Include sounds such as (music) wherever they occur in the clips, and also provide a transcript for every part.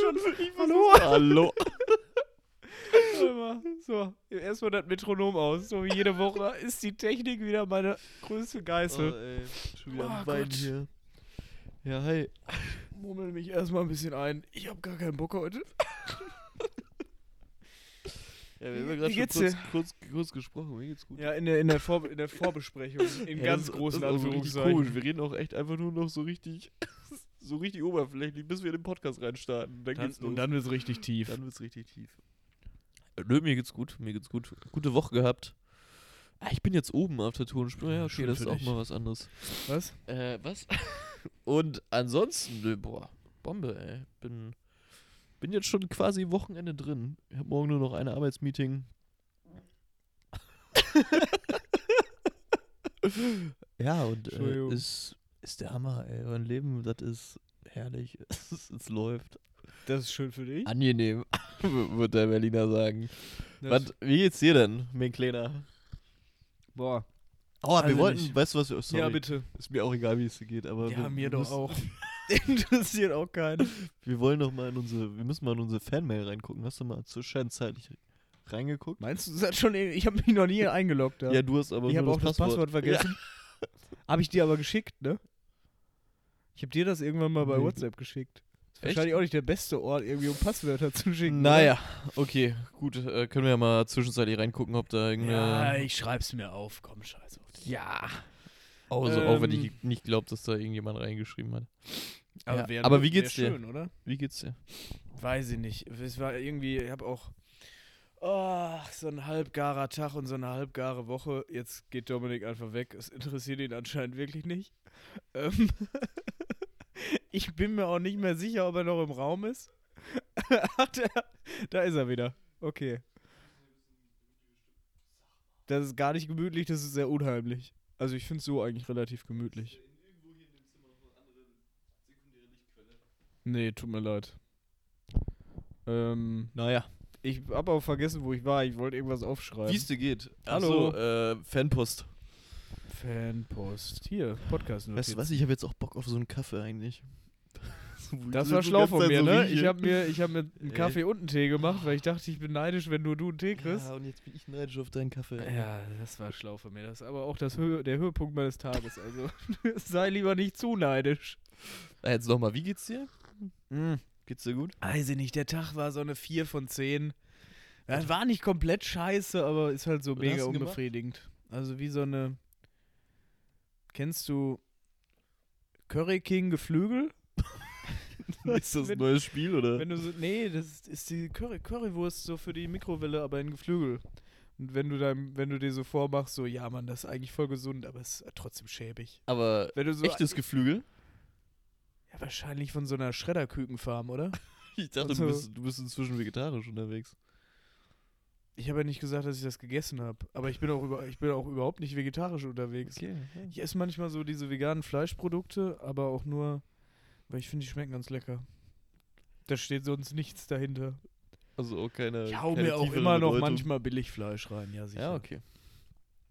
schon. Hallo. Hallo. Immer. So, erstmal das Metronom aus. So wie jede Woche ist die Technik wieder meine größte Geißel. Oh, ey, schon wieder Oh Wein Gott. hier. Ja, hi. Mummel mich erstmal ein bisschen ein. Ich habe gar keinen Bock heute. Ja, wir haben ja Wie gerade schon kurz, dir? kurz, kurz gesprochen. Mir geht's gut. Ja, in der, in der, Vor in der Vorbesprechung. In Ja, ganz das- großen das ist Anführungszeichen. komisch. Wir reden auch echt einfach nur noch so richtig, so richtig oberflächlich, bis wir in den Podcast reinstarten. Dann, Dann, geht's los. und dann wird es richtig tief. Dann wird's richtig tief. Nö, mir geht's gut. Mir geht's gut. Gute Woche gehabt. Ah, ich bin jetzt oben auf der Tonspur. Ja, okay, Schön das ist auch dich. mal was anderes. Was? Äh, was? (laughs) Und ansonsten, nö, boah, Bombe, ey. Bin, bin jetzt schon quasi Wochenende drin. Ich habe morgen nur noch ein Arbeitsmeeting. (laughs) (laughs) ja, und äh, ist, ist der Hammer, ey. Mein Leben, das ist herrlich. (laughs) es, läuft. Das ist schön für dich. Angenehm, (laughs) wird der Berliner sagen. Das- Was, wie geht's dir denn, mein Kleiner? Boah. Oh, wir Also wollten, nicht. weißt du was, wir- sorry, Ja, bitte. ist mir auch egal, wie es dir geht, aber Ja, wir, mir wir doch auch. (laughs) Interessiert auch keinen. Wir wollen noch mal in unsere, wir müssen mal in unsere Fanmail reingucken. Hast du mal zwischenzeitlich reingeguckt? Meinst du, das hat schon. Ich habe mich noch nie eingeloggt. Da. Ja, du hast aber ich habe auch das Passwort vergessen. Habe ich dir aber geschickt, ne? Ich habe dir das irgendwann mal bei Nee. WhatsApp geschickt. Ist wahrscheinlich auch nicht der beste Ort, irgendwie um Passwörter zu Ja. schicken. Naja, okay, gut. Äh, können wir ja mal zwischenzeitlich reingucken, ob da Oder? irgendeine. Ja, ich schreib's mir auf. Komm, scheiß auf. dich. Ja. Also, auch wenn Ähm. ich nicht glaube, dass da irgendjemand reingeschrieben hat. Ja, wär- aber wie geht's dir? schön, oder? Wie geht's dir? Weiß ich nicht. Es war irgendwie, ich habe auch oh, so ein halbgarer Tag und so eine halbgare Woche. Jetzt geht Dominik einfach weg. Es interessiert ihn anscheinend wirklich nicht. Ähm (laughs) ich bin mir auch nicht mehr sicher, ob er noch im Raum ist. (laughs) Ach, der, da ist er wieder. Okay. Das ist gar nicht gemütlich, das ist sehr unheimlich. Also ich finde es so eigentlich relativ gemütlich. Nee, tut mir leid. Ähm, Naja. Ich habe auch vergessen, wo ich war. Ich wollte irgendwas aufschreiben. Wie es dir geht? Hallo. Achso, äh, Fanpost. Fanpost. Hier, podcast Weißt du was? Ich habe jetzt auch Bock auf so einen Kaffee eigentlich. (laughs) So, Das so war schlau von mir, so ne? Ich habe mir, ich hab mir einen Äh. Kaffee und einen Tee gemacht, weil ich dachte, ich bin neidisch, wenn nur du einen Tee kriegst. Ja, und jetzt bin ich neidisch auf deinen Kaffee. Ja, das war schlau von mir. Das ist aber auch das Hö der Höhepunkt meines Tages. Also (laughs) sei lieber nicht zu neidisch. Ah, Jetzt nochmal, wie geht's dir? Geht's dir gut? Weiß ich nicht, der Tag war so eine 4 von 10. Das war nicht komplett scheiße, aber ist halt so Was mega du gemacht? unbefriedigend. Also wie so eine. Kennst du Curry King Geflügel? (laughs) Ist das ein neues Spiel oder? Wenn du so, nee, das ist, die Curry, Currywurst so für die Mikrowelle, aber in Geflügel. Und wenn du dann, wenn du dir so vormachst, so, ja Mann, das ist eigentlich voll gesund, aber es ist trotzdem schäbig. Aber Wenn du so echtes Geflügel? Ja, wahrscheinlich von so einer Schredderkükenfarm, oder? (laughs) Ich dachte, Also- du, bist, du bist inzwischen vegetarisch unterwegs. Ich habe ja nicht gesagt, dass ich das gegessen habe. Aber ich bin auch über, ich bin auch überhaupt nicht vegetarisch unterwegs. Okay. Ich esse manchmal so diese veganen Fleischprodukte, aber auch nur, weil ich finde, die schmecken ganz lecker. Da steht sonst nichts dahinter. Also auch keine. Ich hau keine mir auch immer noch Bedeutung. manchmal Billigfleisch rein, ja sicher. Ja, okay.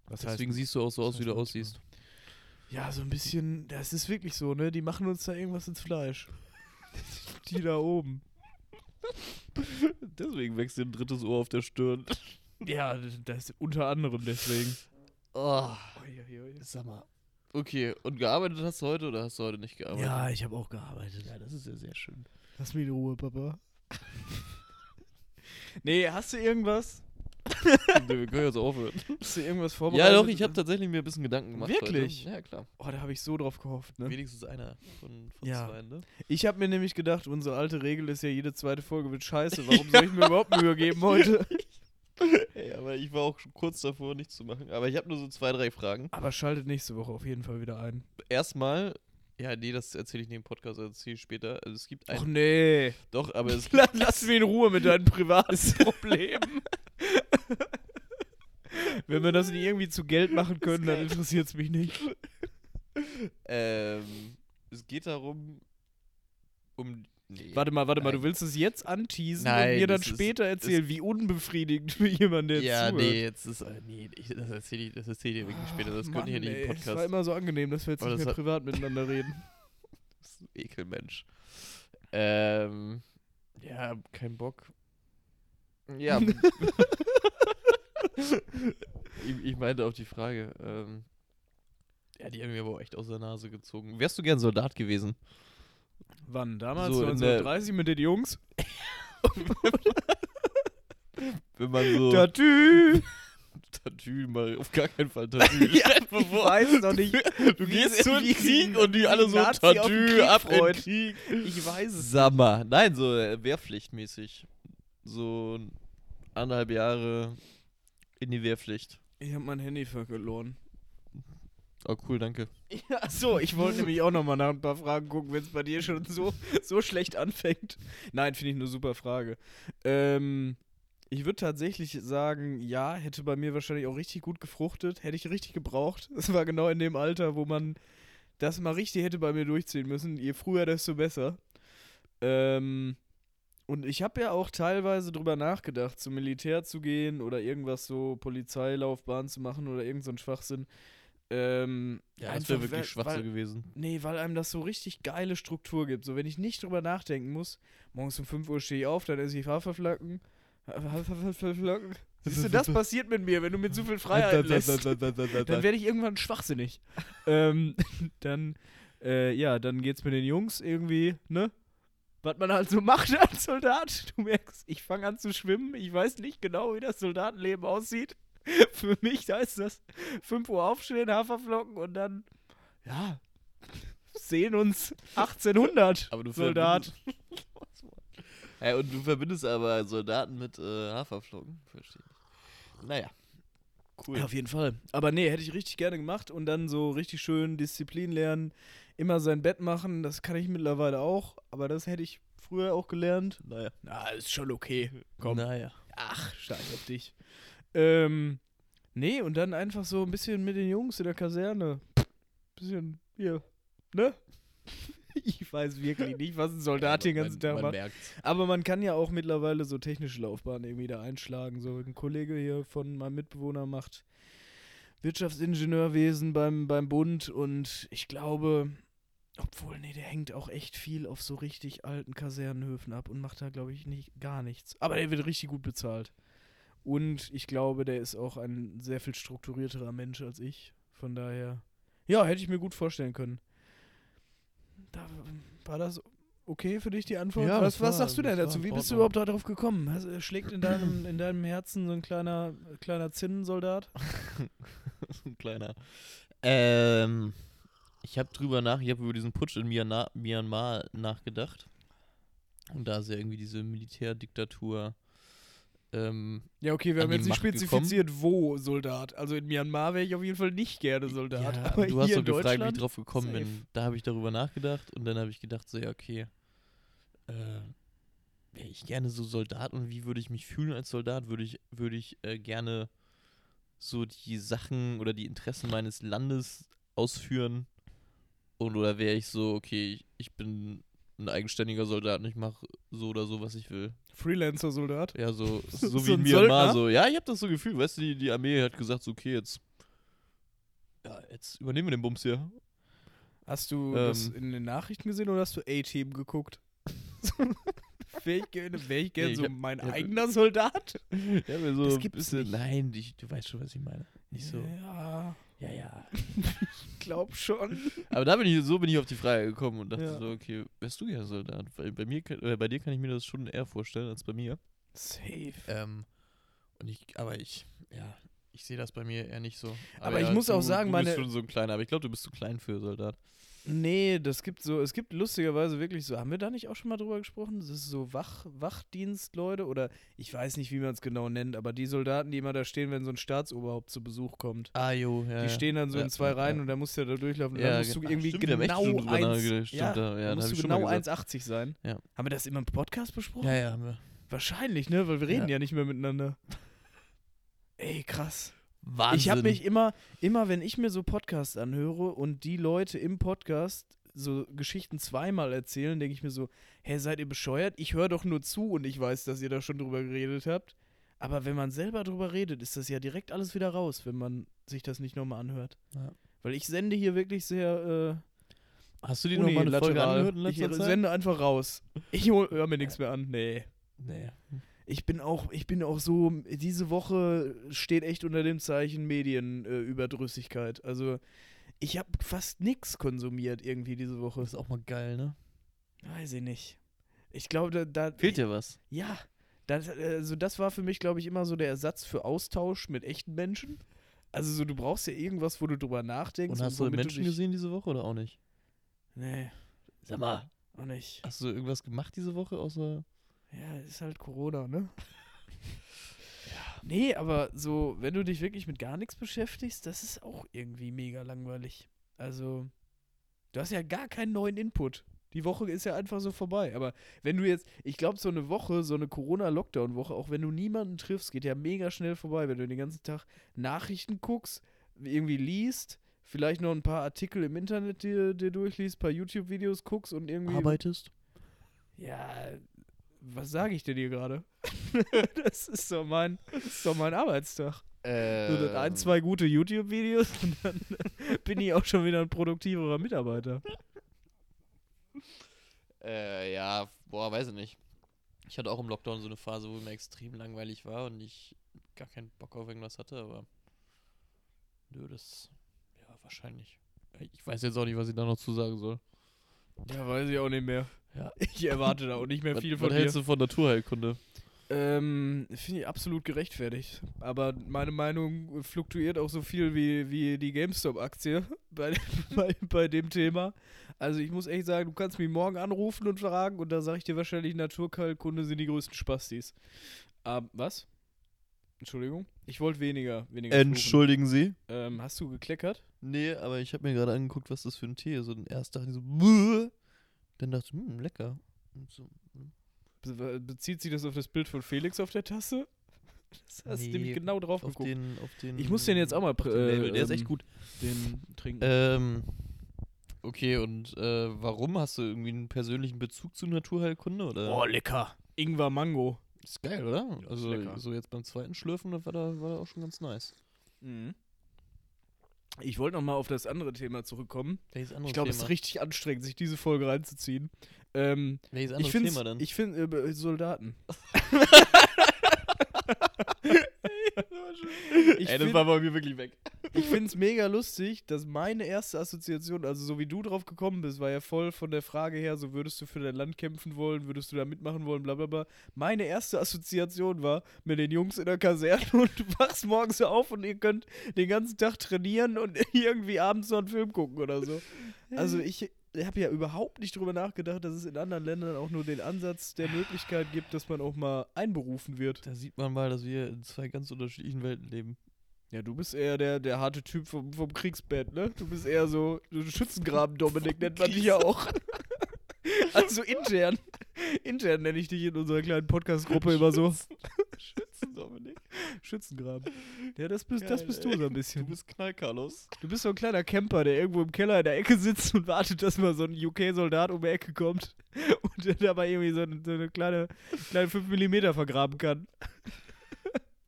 Was Deswegen heißt, siehst du auch so aus, wie du aussiehst. Ja, so ein bisschen, das ist wirklich so, ne? Die machen uns da irgendwas ins Fleisch. (laughs) Die da oben. Deswegen wächst dir ein drittes Ohr auf der Stirn. Ja, das unter anderem deswegen. Oh, sag mal. Okay, und gearbeitet hast du heute oder hast du heute nicht gearbeitet? Ja, ich habe auch gearbeitet. Ja, das ist ja sehr schön. Lass mich in Ruhe, Papa. (laughs) nee, hast du irgendwas? (laughs) Wir können jetzt aufhören. Hast du irgendwas vorbereitet? Ja, doch, ich habe tatsächlich mir ein bisschen Gedanken gemacht. Wirklich? Heute. Ja, klar. Oh, da habe ich so drauf gehofft, ne? Wenigstens einer von, von Ja. zwei, ne? Ich habe mir nämlich gedacht, unsere alte Regel ist ja, jede zweite Folge wird scheiße. Warum soll ich mir überhaupt Mühe geben heute? (laughs) Ey, aber ich war auch schon kurz davor, nichts zu machen. Aber ich habe nur so zwei, drei Fragen. Aber schaltet nächste Woche auf jeden Fall wieder ein. Erstmal, ja, nee, das erzähle ich neben Podcast, das erzähle ich später. Also es gibt Och ein. nee. Doch, aber es (laughs) Lass, lass mich in Ruhe mit deinen privaten Problemen. (laughs) Wenn wir das nicht irgendwie zu Geld machen können, dann interessiert es mich nicht. Ähm, es geht darum, um. Nee. Warte mal, warte mal, Nein. du willst es jetzt anteasen Nein, und mir dann das ist- später erzählen, wie unbefriedigend für jemanden, der Ja, zuhört. nee, jetzt ist. äh, Nee, ich, das erzähle ich, das erzähl ich dir wirklich später. Das Ach, könnt ihr hier Mann, nicht im ey, Es war Podcast. immer so angenehm, dass wir jetzt Aber nicht mehr hat- privat miteinander reden. (laughs) Das ist ein Ekelmensch. Ähm, Ja, kein Bock. Ja. (laughs) ich, ich meinte auf die Frage. Ähm, ja, die haben mir aber auch echt aus der Nase gezogen. Wärst du gern Soldat gewesen? Wann? Damals So in der- 1930 mit den Jungs? (laughs) Wenn man so. Tatü! (laughs) Tatü, mal auf gar keinen Fall Tatü. (laughs) Ja, ich weiß noch nicht. Du gehst zu Krieg sie- und die alle so Nazi Tatü, Krieg ab in. Krieg. Ich weiß es. Sammer. Nein, so äh, wehrpflichtmäßig. So anderthalb Jahre in die Wehrpflicht. Ich habe mein Handy verloren. Oh, cool, danke. Ja, so, ich wollte nämlich auch nochmal nach ein paar Fragen gucken, wenn es bei dir schon so, so schlecht anfängt. Nein, finde ich eine super Frage. Ähm, ich würde tatsächlich sagen, ja, hätte bei mir wahrscheinlich auch richtig gut gefruchtet, hätte ich richtig gebraucht. (laughs) Das war genau in dem Alter, wo man das mal richtig hätte bei mir durchziehen müssen. Je früher, desto besser. Ähm, und ich habe ja auch teilweise drüber nachgedacht, zum Militär zu gehen oder irgendwas so Polizeilaufbahn zu machen oder irgend so ein Schwachsinn. Ähm, Ja, das wäre wirklich weil- schwach weil- so gewesen. Nee, weil einem das so richtig geile Struktur gibt. So, wenn ich nicht drüber nachdenken muss, morgens um 5 Uhr stehe ich auf, dann esse ich Haferflocken. Haferflocken. (laughs) Siehst du, das passiert mit mir, wenn du mit so viel Freiheit (laughs) lässt. (laughs) Dann werde ich irgendwann schwachsinnig. ähm, dann, äh, ja, dann geht's mit den Jungs irgendwie, ne? Was man halt so (laughs) macht als Soldat. Du merkst, ich fange an zu schwimmen. Ich weiß nicht genau, wie das Soldatenleben aussieht. (laughs) Für mich heißt das 5 Uhr aufstehen, Haferflocken und dann, ja, (laughs) sehen uns 1800 Aber du Soldat. Ja, und du verbindest aber Soldaten mit äh, Haferflocken. Verstehe ich. Naja. Cool. Ja, auf jeden Fall. Aber nee, hätte ich richtig gerne gemacht und dann so richtig schön Disziplin lernen, immer sein Bett machen, das kann ich mittlerweile auch, aber das hätte ich früher auch gelernt. Naja. Na, ist schon okay. Komm. Naja. Ach, scheiß auf dich. Ähm, nee, und dann einfach so ein bisschen mit den Jungs in der Kaserne. Bisschen, hier, ne? (laughs) Ich weiß wirklich nicht, was ein Soldat den ganzen Tag macht. merkt's. Aber man kann ja auch mittlerweile so technische Laufbahnen irgendwie da einschlagen. So ein Kollege hier von meinem Mitbewohner macht Wirtschaftsingenieurwesen beim, beim Bund und ich glaube, obwohl, nee, der hängt auch echt viel auf so richtig alten Kasernenhöfen ab und macht da, glaube ich, nicht, gar nichts. Aber der wird richtig gut bezahlt. Und ich glaube, der ist auch ein sehr viel strukturierterer Mensch als ich. Von daher, ja, hätte ich mir gut vorstellen können. Da, war das okay für dich die Antwort? Ja, was, was sagst du denn dazu? Wie bist du überhaupt darauf gekommen? Äh, schlägt in deinem, in deinem Herzen so ein kleiner, kleiner Zinnensoldat? (laughs) ein kleiner. Ähm, ich habe drüber nach, ich habe über diesen Putsch in Myanmar, Myanmar nachgedacht. Und da ist ja irgendwie diese Militärdiktatur. Ähm, Ja, okay, wir haben jetzt nicht spezifiziert, wo Soldat. Also in Myanmar wäre ich auf jeden Fall nicht gerne Soldat. ja, aber du hast doch gefragt, wie ich drauf gekommen safe. bin. Da habe ich darüber nachgedacht und dann habe ich gedacht, so ja, okay. Äh, wäre ich gerne so Soldat und wie würde ich mich fühlen als Soldat? Würde ich, würde ich äh, gerne so die Sachen oder die Interessen meines Landes ausführen? Und oder wäre ich so, okay, ich, ich bin ein eigenständiger Soldat und ich mache so oder so, was ich will. Freelancer-Soldat. Ja, so, (laughs) so, So wie Myanmar Söldner? so. Ja, ich habe das so gefühlt, weißt du, die, die Armee hat gesagt, so, okay, jetzt ja, jetzt übernehmen wir den Bums hier. Hast du Ähm. das in den Nachrichten gesehen oder hast du A-Team geguckt? (laughs) wäre ich gerne wär ich gern Nee, so hab- mein hab- eigener Soldat? Ja, mir so Das gibt's bisschen, nicht. nein, ich, du weißt schon, was ich meine. Nicht so. Ja, Ja, ja. (laughs) glaub schon. Aber da bin ich, so bin ich auf die Frage gekommen und dachte Ja. so, okay, wärst du ja Soldat? Weil bei mir, kann- äh, bei dir kann ich mir das schon eher vorstellen als bei mir. Safe. Ähm, und ich, aber ich, ja, ich sehe das bei mir eher nicht so. Aber ich ja, muss du, auch sagen, du meine- bist schon so ein kleiner, aber ich glaube, du bist zu klein für Soldat. Nee, das gibt so, es gibt lustigerweise wirklich so, haben wir da nicht auch schon mal drüber gesprochen? Das ist so Wach, Wachdienstleute oder ich weiß nicht, wie man es genau nennt, aber die Soldaten, die immer da stehen, wenn so ein Staatsoberhaupt zu Besuch kommt. Ah, jo, ja. Die stehen dann so Ja, in zwei ja, Reihen und da musst du ja da durchlaufen. Und Ja, dann musst du ge- irgendwie stimmt, genau schon drüber eins, nachgedacht. Stimmt, ja, da- musst du genau mal gesagt. 1,80 sein. Haben wir das immer im Podcast besprochen? Ja, ja, haben wir. Wahrscheinlich, ne? Weil wir reden Ja. ja, nicht mehr miteinander. Ey, krass. Wahnsinn. Ich habe mich immer, immer wenn ich mir so Podcasts anhöre und die Leute im Podcast so Geschichten zweimal erzählen, denke ich mir so, hä, seid ihr bescheuert? Ich höre doch nur zu und ich weiß, dass ihr da schon drüber geredet habt. Aber wenn man selber drüber redet, ist das ja direkt alles wieder raus, wenn man sich das nicht nochmal anhört. Ja. Weil ich sende hier wirklich sehr Hast du die nochmal eine Folge angehört in Ich letzter Zeit? sende einfach raus. Ich hol, hör mir nichts mehr an. Nee. Nee. Ich bin auch, ich bin auch so, diese Woche steht echt unter dem Zeichen Medienüberdrüssigkeit. Äh, also ich habe fast nichts konsumiert irgendwie diese Woche. Das ist auch mal geil, ne? Weiß ich nicht. Ich glaube, da, da Fehlt dir was? Ja, das, also das war für mich, glaube ich, immer so der Ersatz für Austausch mit echten Menschen. Also so, du brauchst ja irgendwas, wo du drüber nachdenkst. Und hast du womit Menschen dich, gesehen diese Woche oder auch nicht? Nee, Sag mal. auch nicht. Hast du irgendwas gemacht diese Woche außer. Ja, ist halt Corona, ne? (laughs) ja. Nee, aber so, wenn du dich wirklich mit gar nichts beschäftigst, das ist auch irgendwie mega langweilig. Also, du hast ja gar keinen neuen Input. Die Woche ist ja einfach so vorbei. Aber wenn du jetzt, ich glaube, so eine Woche, so eine Corona-Lockdown-Woche, auch wenn du niemanden triffst, geht ja mega schnell vorbei, wenn du den ganzen Tag Nachrichten guckst, irgendwie liest, vielleicht noch ein paar Artikel im Internet dir, dir durchliest, ein paar YouTube-Videos guckst und irgendwie. Arbeitest? Ja, was sage ich denn hier gerade? (laughs) das ist doch mein, das ist doch mein Arbeitstag. Äh. So, dann ein, zwei gute YouTube-Videos und dann (laughs) bin ich auch schon wieder ein produktiverer Mitarbeiter. Äh, ja, boah, weiß ich nicht. Ich hatte auch im Lockdown so eine Phase, wo mir extrem langweilig war und ich gar keinen Bock auf irgendwas hatte, aber. Nö, das. Ja, wahrscheinlich. Ich weiß jetzt auch nicht, was ich da noch zu sagen soll. Ja, weiß ich auch nicht mehr. Ja. (laughs) Ich erwarte da auch nicht mehr Was, viel was von dir. hältst du von Naturheilkunde? Ähm, finde ich absolut gerechtfertigt. Aber meine Meinung fluktuiert auch so viel wie, wie die GameStop-Aktie (laughs) bei, bei, bei dem Thema. Also ich muss echt sagen, du kannst mich morgen anrufen und fragen und da sage ich dir wahrscheinlich, Naturheilkunde sind die größten Spastis. Ähm, was? Entschuldigung? Ich wollte weniger, weniger fluchen. Entschuldigen Sie? Ähm, hast du gekleckert? Nee, aber ich habe mir gerade angeguckt, was das für ein Tee ist. Und erst dachte ich so, Buh! (laughs) dann dachte ich, hm, lecker. So, hm. Be bezieht sich das auf das Bild von Felix auf der Tasse? (laughs) Das hast du Nee, nämlich genau drauf auf, geguckt. den, auf den. Ich muss den jetzt auch mal äh. Der ist echt ähm, gut. Den trinken. Ähm, okay, und äh, warum? Hast du irgendwie einen persönlichen Bezug zu Naturheilkunde? Oder? Oh, lecker. Ingwer Mango. ist geil, oder? Ja, also, so jetzt beim zweiten Schlürfen, das war da, war da auch schon ganz nice. Mhm. Ich wollte noch mal auf das andere Thema zurückkommen. Welches andere Ich glaube, es ist richtig anstrengend, sich diese Folge reinzuziehen. Ähm, Welches ich andere finde, Thema denn? ich finde äh, Soldaten. (laughs) (laughs) ich Ey, das find- war bei mir wirklich weg. Ich finde es mega lustig, dass meine erste Assoziation, also so wie du drauf gekommen bist, war ja voll von der Frage her, so würdest du für dein Land kämpfen wollen, würdest du da mitmachen wollen, bla bla bla. Meine erste Assoziation war mit den Jungs in der Kaserne und du wachst morgens auf und ihr könnt den ganzen Tag trainieren und (laughs) irgendwie abends noch einen Film gucken oder so. Also ich habe ja überhaupt nicht drüber nachgedacht, dass es in anderen Ländern auch nur den Ansatz der Möglichkeit gibt, dass man auch mal einberufen wird. Da sieht man mal, dass wir in zwei ganz unterschiedlichen Welten leben. Ja, du bist eher der, der harte Typ vom, vom Kriegsbett, ne? Du bist eher so, so Schützengraben, Dominik, nennt man dich ja auch. (laughs) (laughs) also intern. Intern nenne ich dich in unserer kleinen Podcast-Gruppe immer so. Schützen, Dominik. Schützengraben. Ja, das bist, das bist du ey. so ein bisschen. Du bist Knall, Carlos. Du bist so ein kleiner Camper, der irgendwo im Keller in der Ecke sitzt und wartet, dass mal so ein UK-Soldat um die Ecke kommt und der dabei irgendwie so, eine- so eine kleine, kleine 5 mm vergraben kann.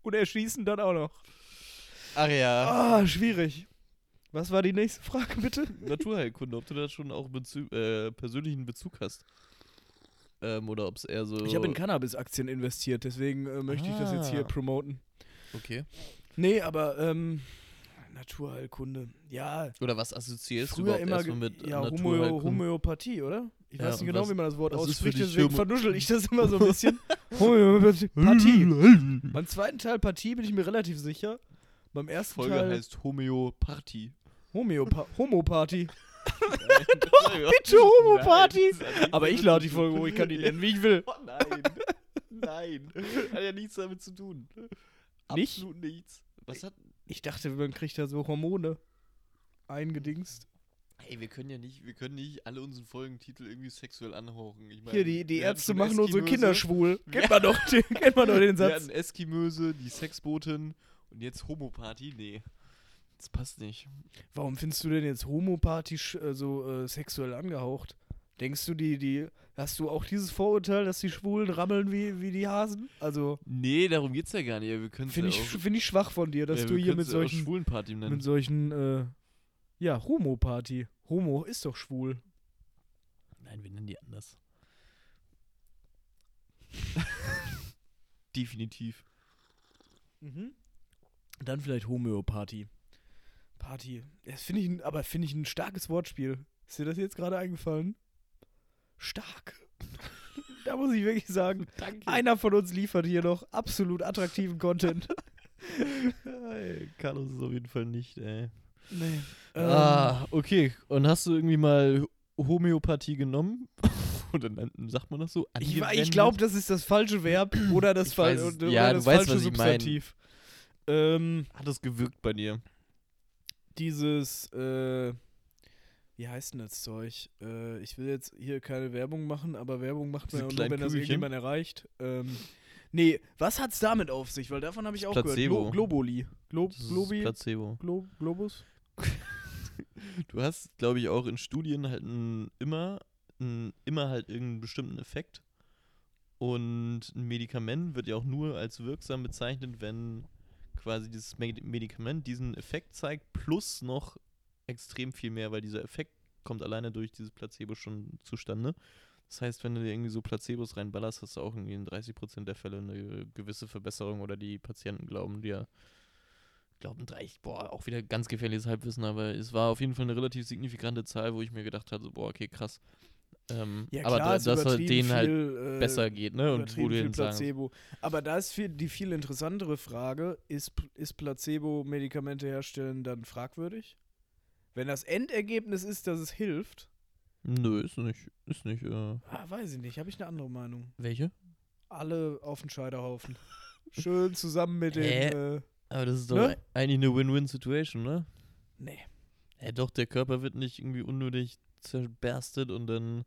Und erschießen dann auch noch. Ach ja. Ah, schwierig. Was war die nächste Frage, bitte? (laughs) Naturheilkunde, ob du da schon auch Bezü äh, persönlichen Bezug hast. Ähm, oder ob es eher so. Ich habe in Cannabis-Aktien investiert, deswegen äh, möchte ich das jetzt hier Ah. promoten. Okay. Nee, aber ähm, Naturheilkunde. Ja, Oder was assoziierst du früher überhaupt immer erstmal mit ja, Homö? Homöopathie, oder? Ich Ja, weiß nicht genau, was- wie man das Wort ausspricht, deswegen Homö- vernuschel ich das immer so ein bisschen. (laughs) Homöopathie. Beim zweiten Teil Partie bin ich mir relativ sicher. Beim ersten Folge Teil heißt Homöopathie. Homeopa Homoparty. (laughs) Bitte Bitte Homoparty. Aber ich lade die Folge hoch, ich kann die nennen, wie ich will. Oh nein. nein. Hat ja nichts damit zu tun. Nicht? Absolut nichts. Was hat. Ich dachte, man kriegt da so Hormone eingedingst. Ey, wir können ja nicht, wir können nicht alle unseren Folgentitel irgendwie sexuell anhauchen. Ich mein, Hier, die, die wir Ärzte machen unsere Eskimöse, Kinder schwul. Wir- Kennt man doch, den, kennt man doch den (laughs) Wir Satz. hatten Eskimöse, die Sexbotin und jetzt Homoparty. Nee. Das passt nicht. Warum findest du denn jetzt Homoparty äh, so äh, sexuell angehaucht? Denkst du, die, die, hast du auch dieses Vorurteil, dass die Schwulen rammeln wie, wie die Hasen? Also, Nee, darum geht's ja gar nicht. Wir können finde ich, ja find ich schwach von dir, dass ja, du hier mit solchen, Schwulenparty nennen. mit solchen, äh, ja, Homoparty. Homo ist doch schwul. Nein, wir nennen die anders. (laughs) Definitiv. Mhm. Dann vielleicht Homöopathie. Party. Das finde ich, ein- aber finde ich ein starkes Wortspiel. Ist dir das jetzt gerade eingefallen? Stark. (laughs) da muss ich wirklich sagen, (laughs) Danke. einer von uns liefert hier noch absolut attraktiven Content. (laughs) Carlos ist auf jeden Fall nicht, ey. nee. Ähm, ah, okay. Und hast du irgendwie mal Homöopathie genommen? Oder sagt man das so? ich ich glaube, das ist das falsche Verb oder das, Fal weiß oder ja, das du weißt, falsche mein. Substantiv. Ähm, Hat das gewirkt bei dir? Dieses, äh, wie heißt denn das Zeug? Äh, ich will jetzt hier keine Werbung machen, aber Werbung macht man ja nur, wenn das Kügelchen? irgendjemand erreicht. Ähm, nee, was hat's damit auf sich? Weil davon habe ich auch gehört. Placebo. Glo Globuli. Glo Das ist Globi? Placebo. Glo Globus? (laughs) Du hast, glaube ich, auch in Studien halt ein, immer, ein, immer halt irgendeinen bestimmten Effekt. Und ein Medikament wird ja auch nur als wirksam bezeichnet, wenn quasi dieses Med- Medikament diesen Effekt zeigt, plus noch extrem viel mehr, weil dieser Effekt kommt alleine durch dieses Placebo schon zustande. Das heißt, wenn du dir irgendwie so Placebos reinballerst, hast du auch irgendwie in 30% der Fälle eine gewisse Verbesserung oder die Patienten glauben dir, glauben drei, boah, auch wieder ganz gefährliches Halbwissen, aber es war auf jeden Fall eine relativ signifikante Zahl, wo ich mir gedacht hatte, so, boah, okay, krass. Ähm, Ja, aber klar, da, ist dass halt übertrieben denen halt viel, äh, besser geht, ne? Und wo viel dann sagen, Placebo. Aber da ist viel, die viel interessantere Frage, ist, ist Placebo-Medikamente herstellen dann fragwürdig? Wenn das Endergebnis ist, dass es hilft, nö, ist nicht, ist nicht, äh, ah, weiß ich nicht, habe ich eine andere Meinung. welche? Alle auf den Scheiterhaufen. Schön zusammen mit den. Äh, Aber das ist doch Ne? eigentlich eine Win-Win-Situation, ne? nee. Ja, doch, der Körper wird nicht irgendwie unnötig zerberstet und dann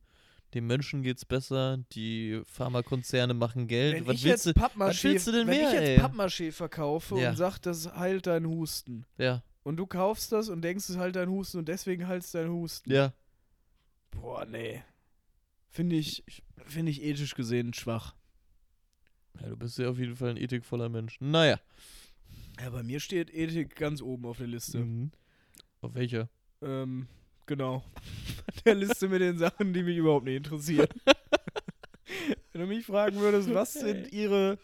dem Menschen geht's besser, die Pharmakonzerne machen Geld. Wenn was ich willst jetzt du? Pappmaché, willst du denn wenn mehr, ich ey? jetzt Pappmaché verkaufe Ja. und sag, das heilt deinen Husten. Ja, Und du kaufst das und denkst, es heilt deinen Husten und deswegen heilst deinen Husten. ja. Boah, nee. Finde ich, finde ich ethisch gesehen schwach. Ja, du bist ja auf jeden Fall ein ethikvoller Mensch. Naja. Ja, bei mir steht Ethik ganz oben auf der Liste. Mhm. Auf welcher? Ähm, genau. der Liste mit den Sachen, die mich überhaupt nicht interessieren. (laughs) Wenn du mich fragen würdest, was sind ihre,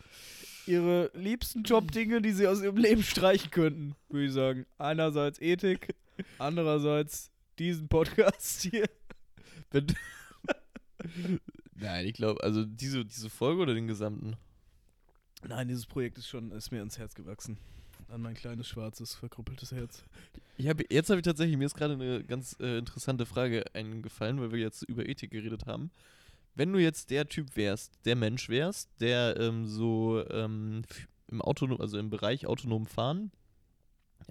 ihre liebsten Jobdinge, die sie aus ihrem Leben streichen könnten, würde ich sagen. Einerseits Ethik, andererseits diesen Podcast hier. (laughs) Nein, ich glaube, also diese, diese Folge oder den gesamten? Nein, dieses Projekt ist schon, ist mir ans Herz gewachsen. An mein kleines, schwarzes, verkrüppeltes Herz. Ich hab, jetzt habe ich tatsächlich, mir ist gerade eine ganz äh, interessante Frage eingefallen, weil wir jetzt über Ethik geredet haben. Wenn du jetzt der Typ wärst, der Mensch wärst, der ähm, so ähm, im autonom, also im Bereich autonom fahren,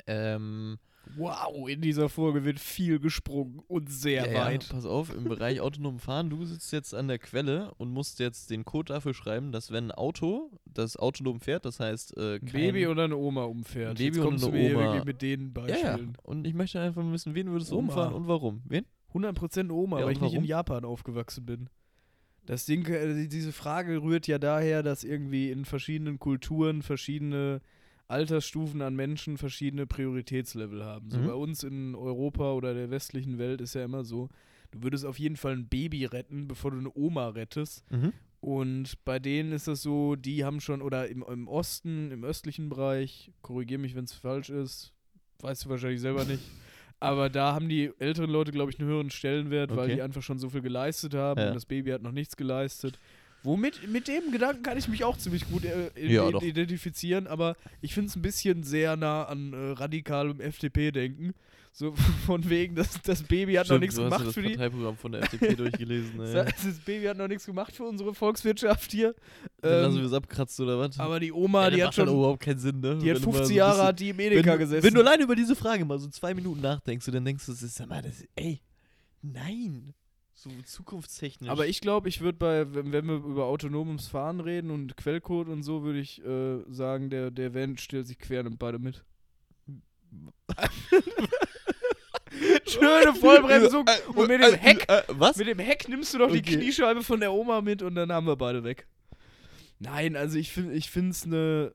ähm, Wow, in dieser Folge wird viel gesprungen und sehr ja, ja, weit. pass auf, im Bereich autonom fahren, du sitzt jetzt an der Quelle und musst jetzt den Code dafür schreiben, dass wenn ein Auto, das autonom fährt, das heißt äh, Ein kein, Baby oder eine Oma umfährt. Baby Jetzt und eine Oma. mit den ja, ja, Beispielen. und ich möchte einfach wissen, wen würdest du Oma. umfahren und warum? Wen? 100% Oma, Ja, weil ich nicht in? Japan aufgewachsen bin. Das Ding, äh, diese Frage rührt ja daher, dass irgendwie in verschiedenen Kulturen verschiedene Altersstufen an Menschen verschiedene Prioritätslevel haben. So Mhm. bei uns in Europa oder der westlichen Welt ist ja immer so, du würdest auf jeden Fall ein Baby retten, bevor du eine Oma rettest. Mhm. Und bei denen ist das so, die haben schon, oder im, im Osten, im östlichen Bereich, korrigier mich, wenn es falsch ist, weißt du wahrscheinlich selber nicht. (laughs) Aber da haben die älteren Leute, glaube ich, einen höheren Stellenwert, weil Okay. die einfach schon so viel geleistet haben Ja. und das Baby hat noch nichts geleistet. Womit, mit dem Gedanken kann ich mich auch ziemlich gut äh, Ja, i- doch. identifizieren, aber ich finde es ein bisschen sehr nah an äh, radikalem FDP-Denken. So (laughs) von wegen, dass das Baby hat noch Stimmt, nichts du hast gemacht ja das für die. Parteiprogramm von der FDP (laughs) durchgelesen. Das das Baby hat noch nichts gemacht für unsere Volkswirtschaft hier. Dann lassen wir Ähm, es abkratzen oder was? aber die Oma, ja, die das hat schon, überhaupt keinen Sinn, ne? die hat Wenn du mal 50 so Jahre bisschen- hat die im Edeka wenn, gesessen. Wenn du allein über diese Frage mal so zwei Minuten nachdenkst, dann denkst du, das ist, sag mal, das, ey, nein. So zukunftstechnisch. aber ich glaube, ich würde bei, wenn, wenn wir über autonomes Fahren reden und Quellcode und so, würde ich äh, sagen, der, der Van stellt sich quer und beide mit. (laughs) Schöne Vollbremsung und mit dem Heck, Äh, was? mit dem Heck nimmst du doch die Okay. Kniescheibe von der Oma mit und dann haben wir beide weg. Nein, also ich finde ich finde es eine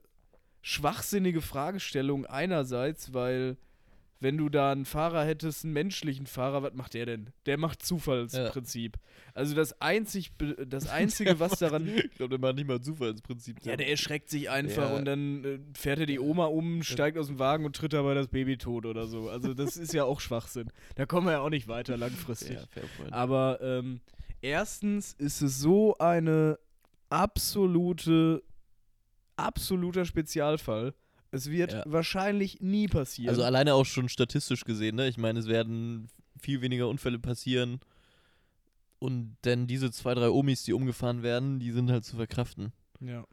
schwachsinnige Fragestellung einerseits, weil wenn du da einen Fahrer hättest, einen menschlichen Fahrer, was macht der denn? Der macht Zufallsprinzip. Also das, einzig, das (laughs) Einzige, was daran. Ich glaube, der macht nicht mal Zufallsprinzip. Ja, der erschreckt sich einfach Ja. und dann äh, fährt er die Oma um, steigt aus dem Wagen und tritt dabei das Baby tot oder so. Also das ist ja auch Schwachsinn. Da kommen wir ja auch nicht weiter langfristig. ja. Aber ähm, erstens ist es so eine absolute, absoluter Spezialfall. Es wird Ja. wahrscheinlich nie passieren. Also alleine auch schon statistisch gesehen, ne? Ich meine, es werden viel weniger Unfälle passieren. Und denn diese zwei, drei Omis, die umgefahren werden, die sind halt zu verkraften. ja.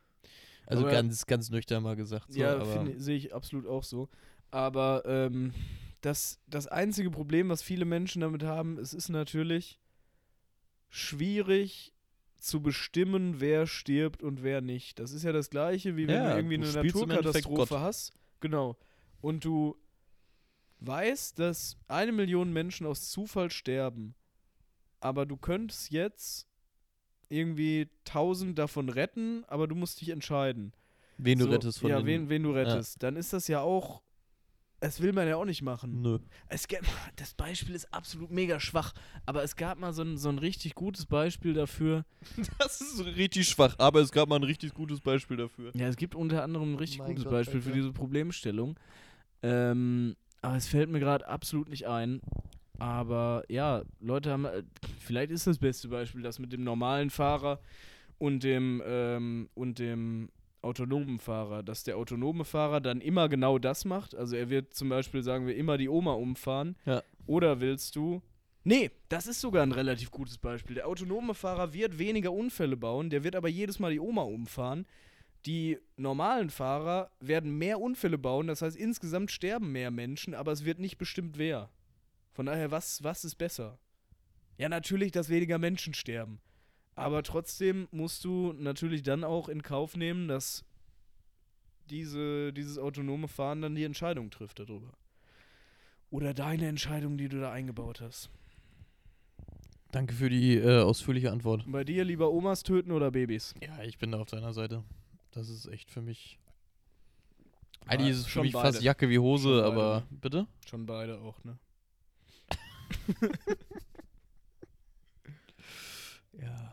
Also Aber- ganz, ganz nüchtern mal gesagt. So, ja, sehe ich absolut auch so. Aber ähm, das, das einzige Problem, was viele Menschen damit haben, es ist natürlich schwierig zu bestimmen, wer stirbt und wer nicht. Das ist ja das gleiche, wie wenn Ja, du irgendwie du eine Naturkatastrophe hast. Genau. Und du weißt, dass eine Million Menschen aus Zufall sterben. Aber du könntest jetzt irgendwie tausend davon retten, aber du musst dich entscheiden. wen du So, rettest von Ja, wen, wen du rettest. Dann ist das ja auch. Das will man ja auch nicht machen. Nö. Es gab, das Beispiel ist absolut mega schwach, aber es gab mal so ein, so ein richtig gutes Beispiel dafür. (laughs) Das ist richtig schwach, aber es gab mal ein richtig gutes Beispiel dafür. Ja, es gibt unter anderem ein richtig Mein gutes Gott, Beispiel für diese Problemstellung. Ähm, aber es fällt mir gerade absolut nicht ein. Aber ja, Leute haben. äh, Vielleicht ist das beste Beispiel das mit dem normalen Fahrer und dem, ähm, und dem autonomen Fahrer. Dass der autonome Fahrer dann immer genau das macht. Also er wird zum Beispiel, sagen wir, immer die Oma umfahren. Ja. Oder willst du. Nee, das ist sogar ein relativ gutes Beispiel. Der autonome Fahrer wird weniger Unfälle bauen, der wird aber jedes Mal die Oma umfahren. Die normalen Fahrer werden mehr Unfälle bauen, das heißt insgesamt sterben mehr Menschen, aber es wird nicht bestimmt wer. Von daher, was, was ist besser? Ja, natürlich, dass weniger Menschen sterben. Aber trotzdem musst du natürlich dann auch in Kauf nehmen, dass diese, dieses autonome Fahren dann die Entscheidung trifft darüber. Oder deine Entscheidung, die du da eingebaut hast. Danke für die äh, ausführliche Antwort. Bei dir lieber Omas töten oder Babys? Ja, ich bin da auf deiner Seite. Das ist echt für mich. Eigentlich ist es für schon mich beide. fast Jacke wie Hose, aber. ne? Bitte? Schon beide auch, ne? (laughs) Ja.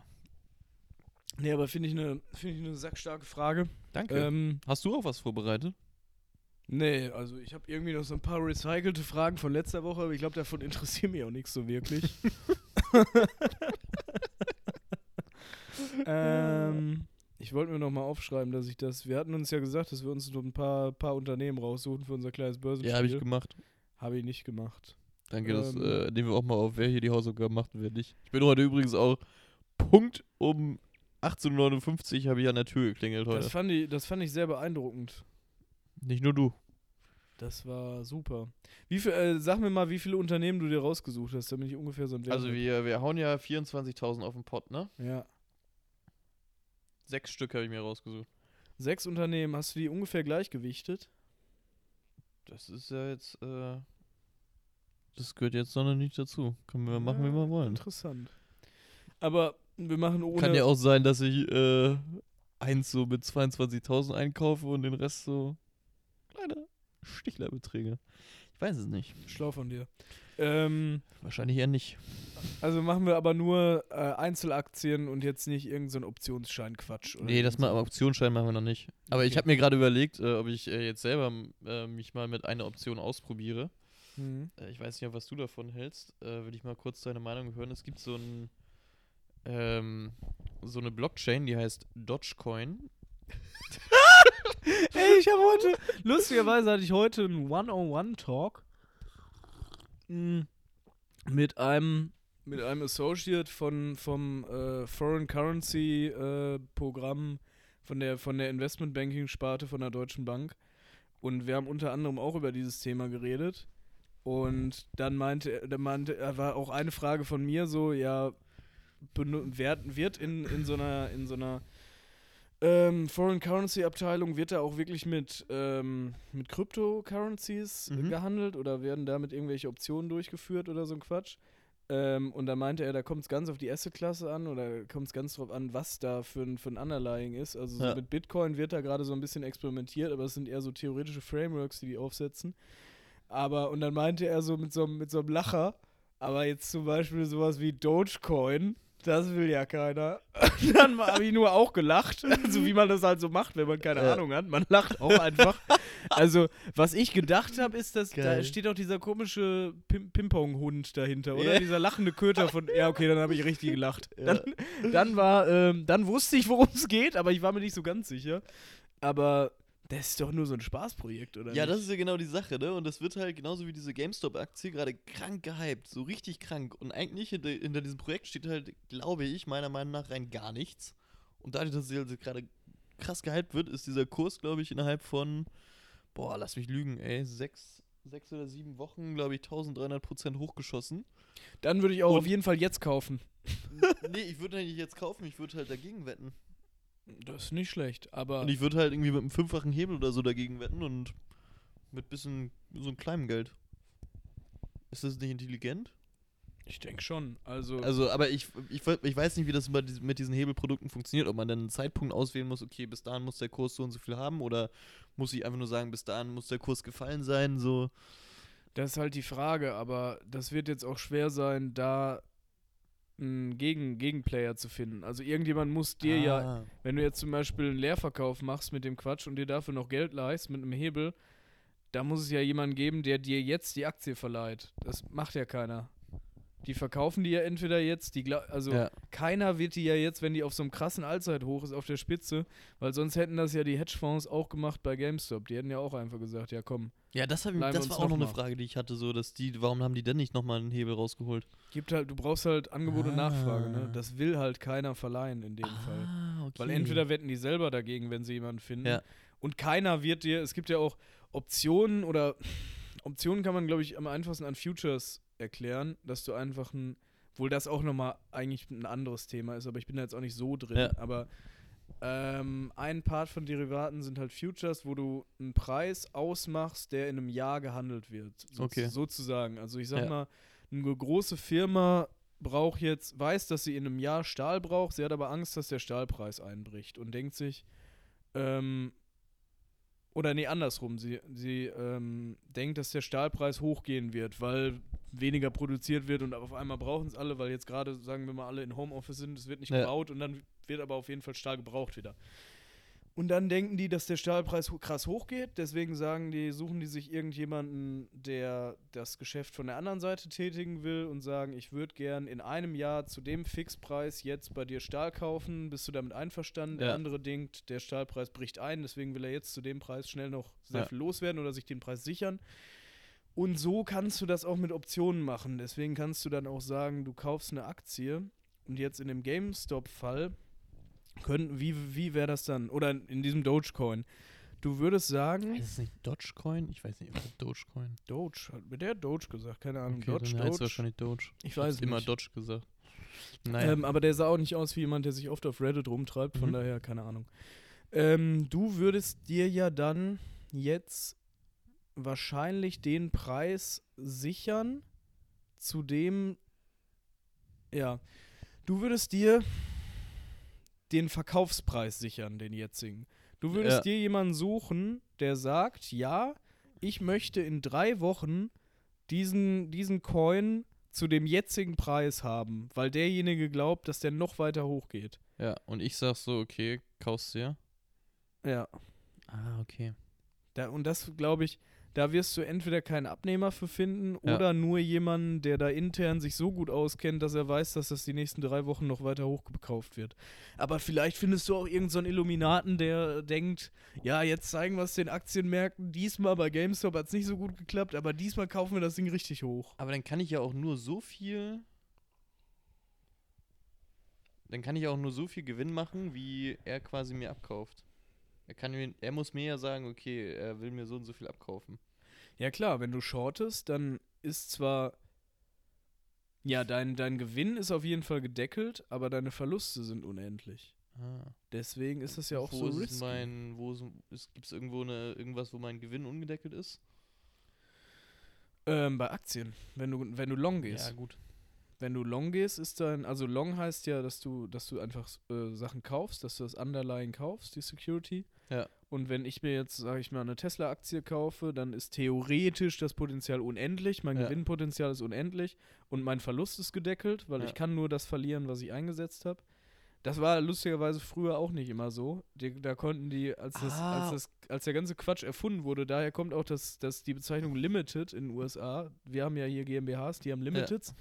Nee, aber finde ich eine find ich eine sackstarke Frage. Danke. Ähm, Hast du auch was vorbereitet? nee, also ich habe irgendwie noch so ein paar recycelte Fragen von letzter Woche, aber ich glaube, davon interessiert mich auch nichts so wirklich. (laughs) ähm, ich wollte mir noch mal aufschreiben, dass ich das. Wir hatten uns ja gesagt, dass wir uns so ein paar, paar Unternehmen raussuchen für unser kleines Börsenspiel. Ja, habe ich gemacht. Habe ich nicht gemacht. Danke, das Ähm. äh, nehmen wir auch mal auf, wer hier die Hausaufgaben macht und wer nicht. Ich bin heute übrigens auch Punkt um 18.59 Uhr habe ich an der Tür geklingelt heute. Das fand, ich, das fand ich sehr beeindruckend. Nicht nur du. Das war super. Wie viel, äh, sag mir mal, wie viele Unternehmen du dir rausgesucht hast, damit ich ungefähr so ein Wert Also wir, wir hauen ja 24.000 auf den Pott, ne? Ja. Sechs Stück habe ich mir rausgesucht. Sechs Unternehmen, hast du die ungefähr gleichgewichtet? Das ist ja jetzt, äh, das gehört jetzt noch nicht dazu. Können wir machen, wie wir Ja, wollen. Interessant. Aber wir machen ohne. Kann ja auch sein, dass ich äh, eins so mit 22.000 einkaufe und den Rest so kleine Stichlerbeträge. Ich weiß es nicht. Schlau von dir. Ähm, Wahrscheinlich eher nicht. also machen wir aber nur äh, Einzelaktien und jetzt nicht irgendein so ein Optionsschein-Quatsch. oder Nee, das mal so. Optionsschein machen wir noch nicht. Aber ich Okay. habe mir gerade überlegt, äh, ob ich äh, jetzt selber äh, mich mal mit einer Option ausprobiere. Mhm. Äh, ich weiß nicht, was du davon hältst. Äh, Will ich mal kurz deine Meinung hören. Es gibt so ein ähm, so eine Blockchain, die heißt Dogecoin. (laughs) Ey, ich habe heute, lustigerweise hatte ich heute einen One-on-One-Talk mm, mit einem, mit einem Associate von, vom äh, Foreign Currency äh, Programm von der, von der Investment Banking Sparte von der Deutschen Bank. Und wir haben unter anderem auch über dieses Thema geredet. Und dann meinte, dann meinte, war auch eine Frage von mir so, ja, wird, in, in so einer, in so einer ähm, Foreign Currency Abteilung wird da auch wirklich mit, ähm, mit Cryptocurrencies Mhm. gehandelt oder werden damit irgendwelche Optionen durchgeführt oder so ein Quatsch? Ähm, und da meinte er, da kommt es ganz auf die Asset-Klasse an oder kommt es ganz drauf an, was da für ein, für ein Underlying ist. Also so Ja. mit Bitcoin wird da gerade so ein bisschen experimentiert, aber es sind eher so theoretische Frameworks, die die aufsetzen. Aber, und dann meinte er so mit so, mit so einem Lacher, aber jetzt zum Beispiel sowas wie Dogecoin, das will ja keiner. (laughs) Dann habe ich nur auch gelacht, (laughs) so wie man das halt so macht, wenn man keine Ja. Ahnung hat. Man lacht auch (laughs) einfach. Also, was ich gedacht habe, ist, dass da Geil. steht auch dieser komische Pim Ping-Pong-Hund dahinter, oder? Ja. Dieser lachende Köter von. Ja, okay, dann habe ich richtig gelacht. Ja. Dann, dann war, ähm, dann wusste ich, worum es geht, aber ich war mir nicht so ganz sicher. Aber das ist doch nur so ein Spaßprojekt, oder? Ja, nicht? das ist ja genau die Sache, ne? Und das wird halt genauso wie diese GameStop-Aktie gerade krank gehypt, so richtig krank. Und eigentlich hinter, hinter diesem Projekt steht halt, glaube ich, meiner Meinung nach rein gar nichts. Und dadurch, dass es halt gerade krass gehypt wird, ist dieser Kurs, glaube ich, innerhalb von, boah, lass mich lügen, ey, sechs, sechs oder sieben Wochen, glaube ich, 1300 Prozent hochgeschossen. Dann würde ich auch Und- auf jeden Fall jetzt kaufen. nee, ich würde nicht jetzt kaufen, ich würde halt dagegen wetten. Das ist nicht schlecht, aber Und ich würde halt irgendwie mit einem fünffachen Hebel oder so dagegen wetten und mit bisschen so einem kleinen Geld. Ist das nicht intelligent? ich denke schon. Also, Also, aber ich, ich, ich weiß nicht, wie das mit diesen Hebelprodukten funktioniert. Ob man dann einen Zeitpunkt auswählen muss, okay, bis dahin muss der Kurs so und so viel haben oder muss ich einfach nur sagen, bis dahin muss der Kurs gefallen sein, so. das ist halt die Frage, aber das wird jetzt auch schwer sein, da einen Gegen Gegenplayer zu finden. Also irgendjemand muss dir ja, Ah. wenn du jetzt zum Beispiel einen Leerverkauf machst mit dem Quatsch und dir dafür noch Geld leihst mit einem Hebel, da muss es ja jemanden geben, der dir jetzt die Aktie verleiht. Das macht ja keiner. Die verkaufen die ja entweder jetzt, die gla- also Ja. keiner wird die ja jetzt, wenn die auf so einem krassen Allzeithoch ist, auf der Spitze, weil sonst hätten das ja die Hedgefonds auch gemacht bei GameStop. Die hätten ja auch einfach gesagt, ja komm, Ja, das, hab ich, das uns war auch noch noch eine mal. Frage, die ich hatte, so, dass die, warum haben die denn nicht nochmal einen Hebel rausgeholt? gibt halt, du brauchst halt Angebot und Nachfrage, ne? Ah. Das will halt keiner verleihen in dem Fall. Ah, okay. Weil entweder wetten die selber dagegen, wenn sie jemanden finden. Ja. Und keiner wird dir, es gibt ja auch Optionen oder Optionen kann man, glaube ich, am einfachsten an Futures erklären, dass du einfach ein, obwohl das auch nochmal eigentlich ein anderes Thema ist, aber ich bin da jetzt auch nicht so drin. Ja. Aber ähm, ein Part von Derivaten sind halt Futures, wo du einen Preis ausmachst, der in einem Jahr gehandelt wird. So, Okay. Sozusagen. Also ich sag Ja. mal, eine große Firma braucht jetzt, weiß, dass sie in einem Jahr Stahl braucht, sie hat aber Angst, dass der Stahlpreis einbricht und denkt sich, ähm, oder nee, andersrum, sie, sie ähm, denkt, dass der Stahlpreis hochgehen wird, weil weniger produziert wird und auf einmal brauchen es alle, weil jetzt gerade, sagen wir mal, alle in Homeoffice sind, es wird nicht Ja. gebaut und dann wird aber auf jeden Fall Stahl gebraucht wieder. Und dann denken die, dass der Stahlpreis krass hochgeht, deswegen sagen die, suchen die sich irgendjemanden, der das Geschäft von der anderen Seite tätigen will und sagen, ich würde gern in einem Jahr zu dem Fixpreis jetzt bei dir Stahl kaufen, bist du damit einverstanden? Der Ja. andere denkt, der Stahlpreis bricht ein, deswegen will er jetzt zu dem Preis schnell noch sehr Ja. viel loswerden oder sich den Preis sichern. Und so kannst du das auch mit Optionen machen. Deswegen kannst du dann auch sagen, du kaufst eine Aktie und jetzt in dem GameStop-Fall könnten, wie, wie wäre das dann? Oder in diesem Dogecoin. Du würdest sagen, Ist es nicht Dogecoin? Ich weiß nicht, ob das Dogecoin. Doge, hat mir der Doge gesagt, keine Ahnung, Okay, Dodge, dann heißt Doge. wahrscheinlich Doge. Ich weiß es immer. Dodge gesagt. Naja. Ähm, aber der sah auch nicht aus wie jemand, der sich oft auf Reddit rumtreibt, von Mhm. daher keine Ahnung. Ähm, du würdest dir ja dann jetzt wahrscheinlich den Preis sichern, zu dem, ja, du würdest dir den Verkaufspreis sichern, den jetzigen. Du würdest Ja. dir jemanden suchen, der sagt, ja, ich möchte in drei Wochen diesen, diesen Coin zu dem jetzigen Preis haben, weil derjenige glaubt, dass der noch weiter hochgeht. ja, und ich sag so, okay, kaufst du ja? Ja. Ah, okay. Da, und das glaube ich, da wirst du entweder keinen Abnehmer für finden Ja. oder nur jemanden, der da intern sich so gut auskennt, dass er weiß, dass das die nächsten drei Wochen noch weiter hochgekauft wird. Aber vielleicht findest du auch irgendeinen so einen Illuminaten, der denkt, ja, jetzt zeigen wir es den Aktienmärkten. Diesmal bei GameStop hat es nicht so gut geklappt, aber diesmal kaufen wir das Ding richtig hoch. Aber dann kann ich ja auch nur so viel. Dann kann ich auch nur so viel Gewinn machen, wie er quasi mir abkauft. Er, kann mir, er muss mir ja sagen, okay, er will mir so und so viel abkaufen. Ja klar, wenn du shortest, dann ist zwar ja dein, dein Gewinn ist auf jeden Fall gedeckelt, aber deine Verluste sind unendlich. Ah. Deswegen ist das ja auch wo so ist risky. mein, wo gibt es irgendwo eine, irgendwas, wo mein Gewinn ungedeckelt ist? Ähm, bei Aktien, wenn du wenn du long gehst. Ja, gut. Wenn du long gehst, ist dann, also long heißt ja, dass du, dass du einfach äh, Sachen kaufst, dass du das Underlying kaufst, die Security. Ja. Und wenn ich mir jetzt, sage ich mal, eine Tesla-Aktie kaufe, dann ist theoretisch das Potenzial unendlich, mein Ja. Gewinnpotenzial ist unendlich und mein Verlust ist gedeckelt, weil Ja. ich kann nur das verlieren, was ich eingesetzt habe. Das war lustigerweise früher auch nicht immer so. Die, da konnten die, als, das, Ah. als, das, als der ganze Quatsch erfunden wurde, daher kommt auch das, das, die Bezeichnung Limited in den USA. Wir haben ja hier GmbHs, die haben Limiteds.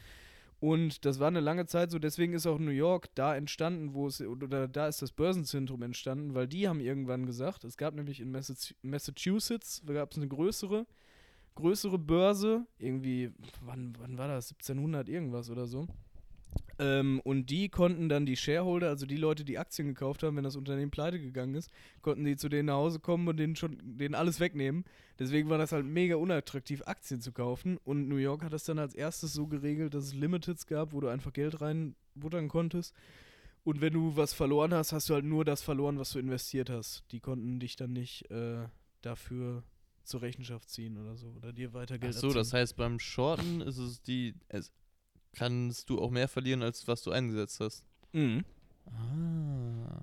Und das war eine lange Zeit so, deswegen ist auch New York da entstanden, wo es, oder da ist das Börsenzentrum entstanden, weil die haben irgendwann gesagt, es gab nämlich in Massachu- Massachusetts, da gab es eine größere, größere Börse, irgendwie, wann, wann war das, 1700 irgendwas oder so. Ähm, und die konnten dann die Shareholder, also die Leute, die Aktien gekauft haben, wenn das Unternehmen pleite gegangen ist, konnten die zu denen nach Hause kommen und denen schon denen alles wegnehmen. Deswegen war das halt mega unattraktiv, Aktien zu kaufen. Und New York hat das dann als erstes so geregelt, dass es Limiteds gab, wo du einfach Geld reinbuttern konntest. Und wenn du was verloren hast, hast du halt nur das verloren, was du investiert hast. Die konnten dich dann nicht äh, dafür zur Rechenschaft ziehen oder so. Oder dir weiter Ach Geld so, das abziehen. heißt, beim Shorten ist es die. Kannst du auch mehr verlieren, als was du eingesetzt hast. Mhm. Ah.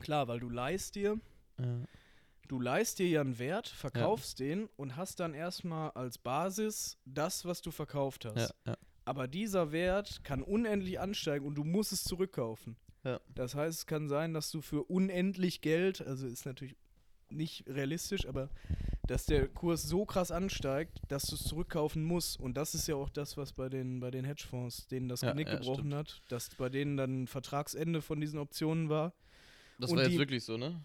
Klar, weil du leihst dir, Ja. du leihst dir ja einen Wert, verkaufst den und hast dann erstmal als Basis das, was du verkauft hast. Ja, ja. Aber dieser Wert kann unendlich ansteigen und du musst es zurückkaufen. Ja. Das heißt, es kann sein, dass du für unendlich Geld, also ist natürlich nicht realistisch, aber dass der Kurs so krass ansteigt, dass du es zurückkaufen musst. Und das ist ja auch das, was bei den, bei den Hedgefonds, denen das Ja, Genick ja, gebrochen stimmt. hat, dass bei denen dann Vertragsende von diesen Optionen war. Das Und war jetzt die- wirklich so, ne?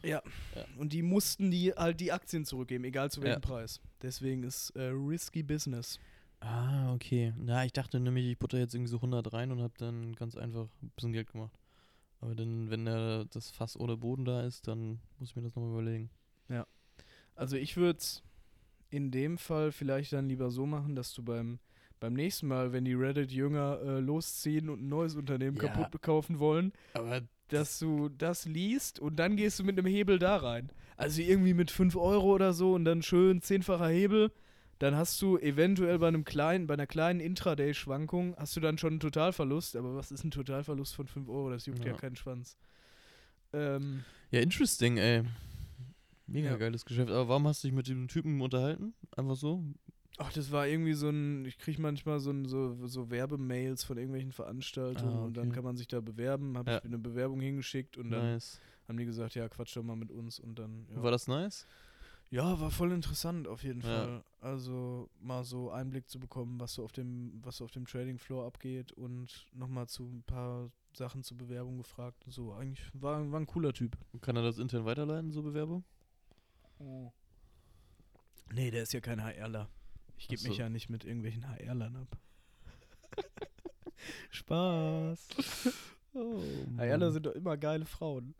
Und die mussten die halt die Aktien zurückgeben, egal zu welchem Ja. Preis. Deswegen ist äh, risky Business. Ah, okay. Na, ich dachte nämlich, ich butter jetzt irgendwie so 100 rein und habe dann ganz einfach ein bisschen Geld gemacht. Aber dann, wenn der, das Fass ohne Boden da ist, dann muss ich mir das nochmal überlegen. Also ich würde es in dem Fall vielleicht dann lieber so machen, dass du beim, beim nächsten Mal, wenn die Reddit-Jünger äh, losziehen und ein neues Unternehmen Ja. kaputt kaufen wollen, dass du das liest und dann gehst du mit einem Hebel da rein. Also irgendwie mit 5 Euro oder so und dann schön zehnfacher Hebel. Dann hast du eventuell bei einem kleinen, bei einer kleinen Intraday-Schwankung hast du dann schon einen Totalverlust. Aber was ist ein Totalverlust von 5 Euro? Das juckt ja, Ja. keinen Schwanz. Ähm, ja, interesting, ey. Mega Ja. geiles Geschäft. Aber warum hast du dich mit dem Typen unterhalten? Einfach so? ach, das war irgendwie so ein, ich kriege manchmal so, ein, so, so Werbemails von irgendwelchen Veranstaltungen Ah, und dann okay. kann man sich da bewerben. Habe Ja. ich eine Bewerbung hingeschickt und dann nice. haben die gesagt, ja, quatsch doch mal mit uns und dann. Ja. War das nice? Ja, war voll interessant auf jeden Ja. Fall. Also mal so Einblick zu bekommen, was so auf dem, was so auf dem Trading Floor abgeht und nochmal zu ein paar Sachen zur Bewerbung gefragt. und So, eigentlich war, war ein cooler Typ. Kann er das intern weiterleiten, so Bewerbung? Nee, der ist ja kein HRler. Ich gebe Ach mich so. ja nicht mit irgendwelchen HRlern ab. (laughs) Spaß. Oh, HRler sind doch immer geile Frauen.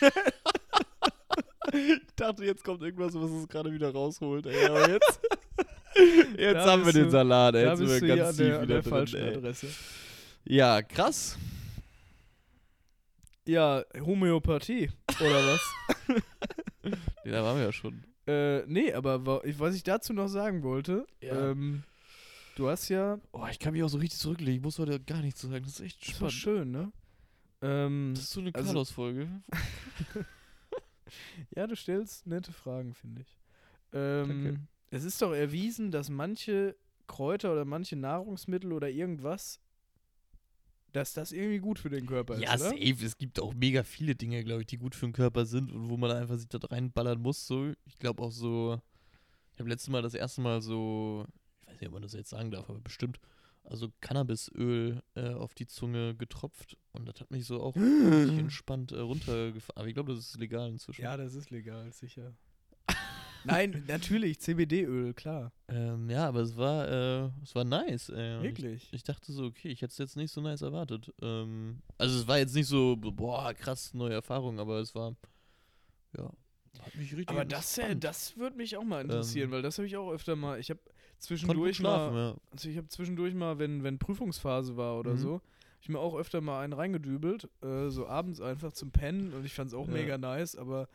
(laughs) Ich dachte, jetzt kommt irgendwas, was es gerade wieder rausholt, ey. Aber jetzt. (laughs) jetzt Da haben wir den Salat, ey. Jetzt sind wir ganz an tief der, wieder der drin, falschen ey. Adresse. Ja, krass. Ja, Homöopathie, oder was? Nee, da waren wir ja schon. Äh, nee, aber was ich dazu noch sagen wollte, Ja. ähm, du hast ja, Oh, ich kann mich auch so richtig zurücklegen. Ich muss heute gar nichts sagen. Das ist echt das war spannend. schön, ne? Ähm, Das ist so eine Also- Carlos-Folge. (laughs) (laughs) ja, du stellst nette Fragen, finde ich. Ähm, Danke. es ist doch erwiesen, dass manche Kräuter oder manche Nahrungsmittel oder irgendwas, dass das irgendwie gut für den Körper Ja, ist, oder? safe. Es gibt auch mega viele Dinge, glaube ich, die gut für den Körper sind und wo man einfach sich da reinballern muss. So. Ich glaube auch so. Ich habe letztes Mal das erste Mal so. Ich weiß nicht, ob man das jetzt sagen darf, aber bestimmt. Also Cannabisöl äh, auf die Zunge getropft und das hat mich so auch (gasps) richtig entspannt äh, runtergefahren. Aber ich glaube, das ist legal inzwischen. Ja, das ist legal, sicher. Nein, natürlich, CBD-Öl, klar. Ähm, ja, aber es war, äh, es war nice. Ey. Und Ich, Wirklich. ich dachte so, okay, ich hätte es jetzt nicht so nice erwartet. Ähm, also es war jetzt nicht so, boah, krass, neue Erfahrung, aber es war, ja, hat mich richtig Aber das, äh, das würde mich auch mal interessieren, Ähm, weil das habe ich auch öfter mal. Ich habe zwischendurch mal, ja. also ich habe zwischendurch mal, wenn, wenn Prüfungsphase war oder Mhm. so, ich mir auch öfter mal einen reingedübelt, äh, so abends einfach zum Pennen und ich fand es auch Ja. mega nice, aber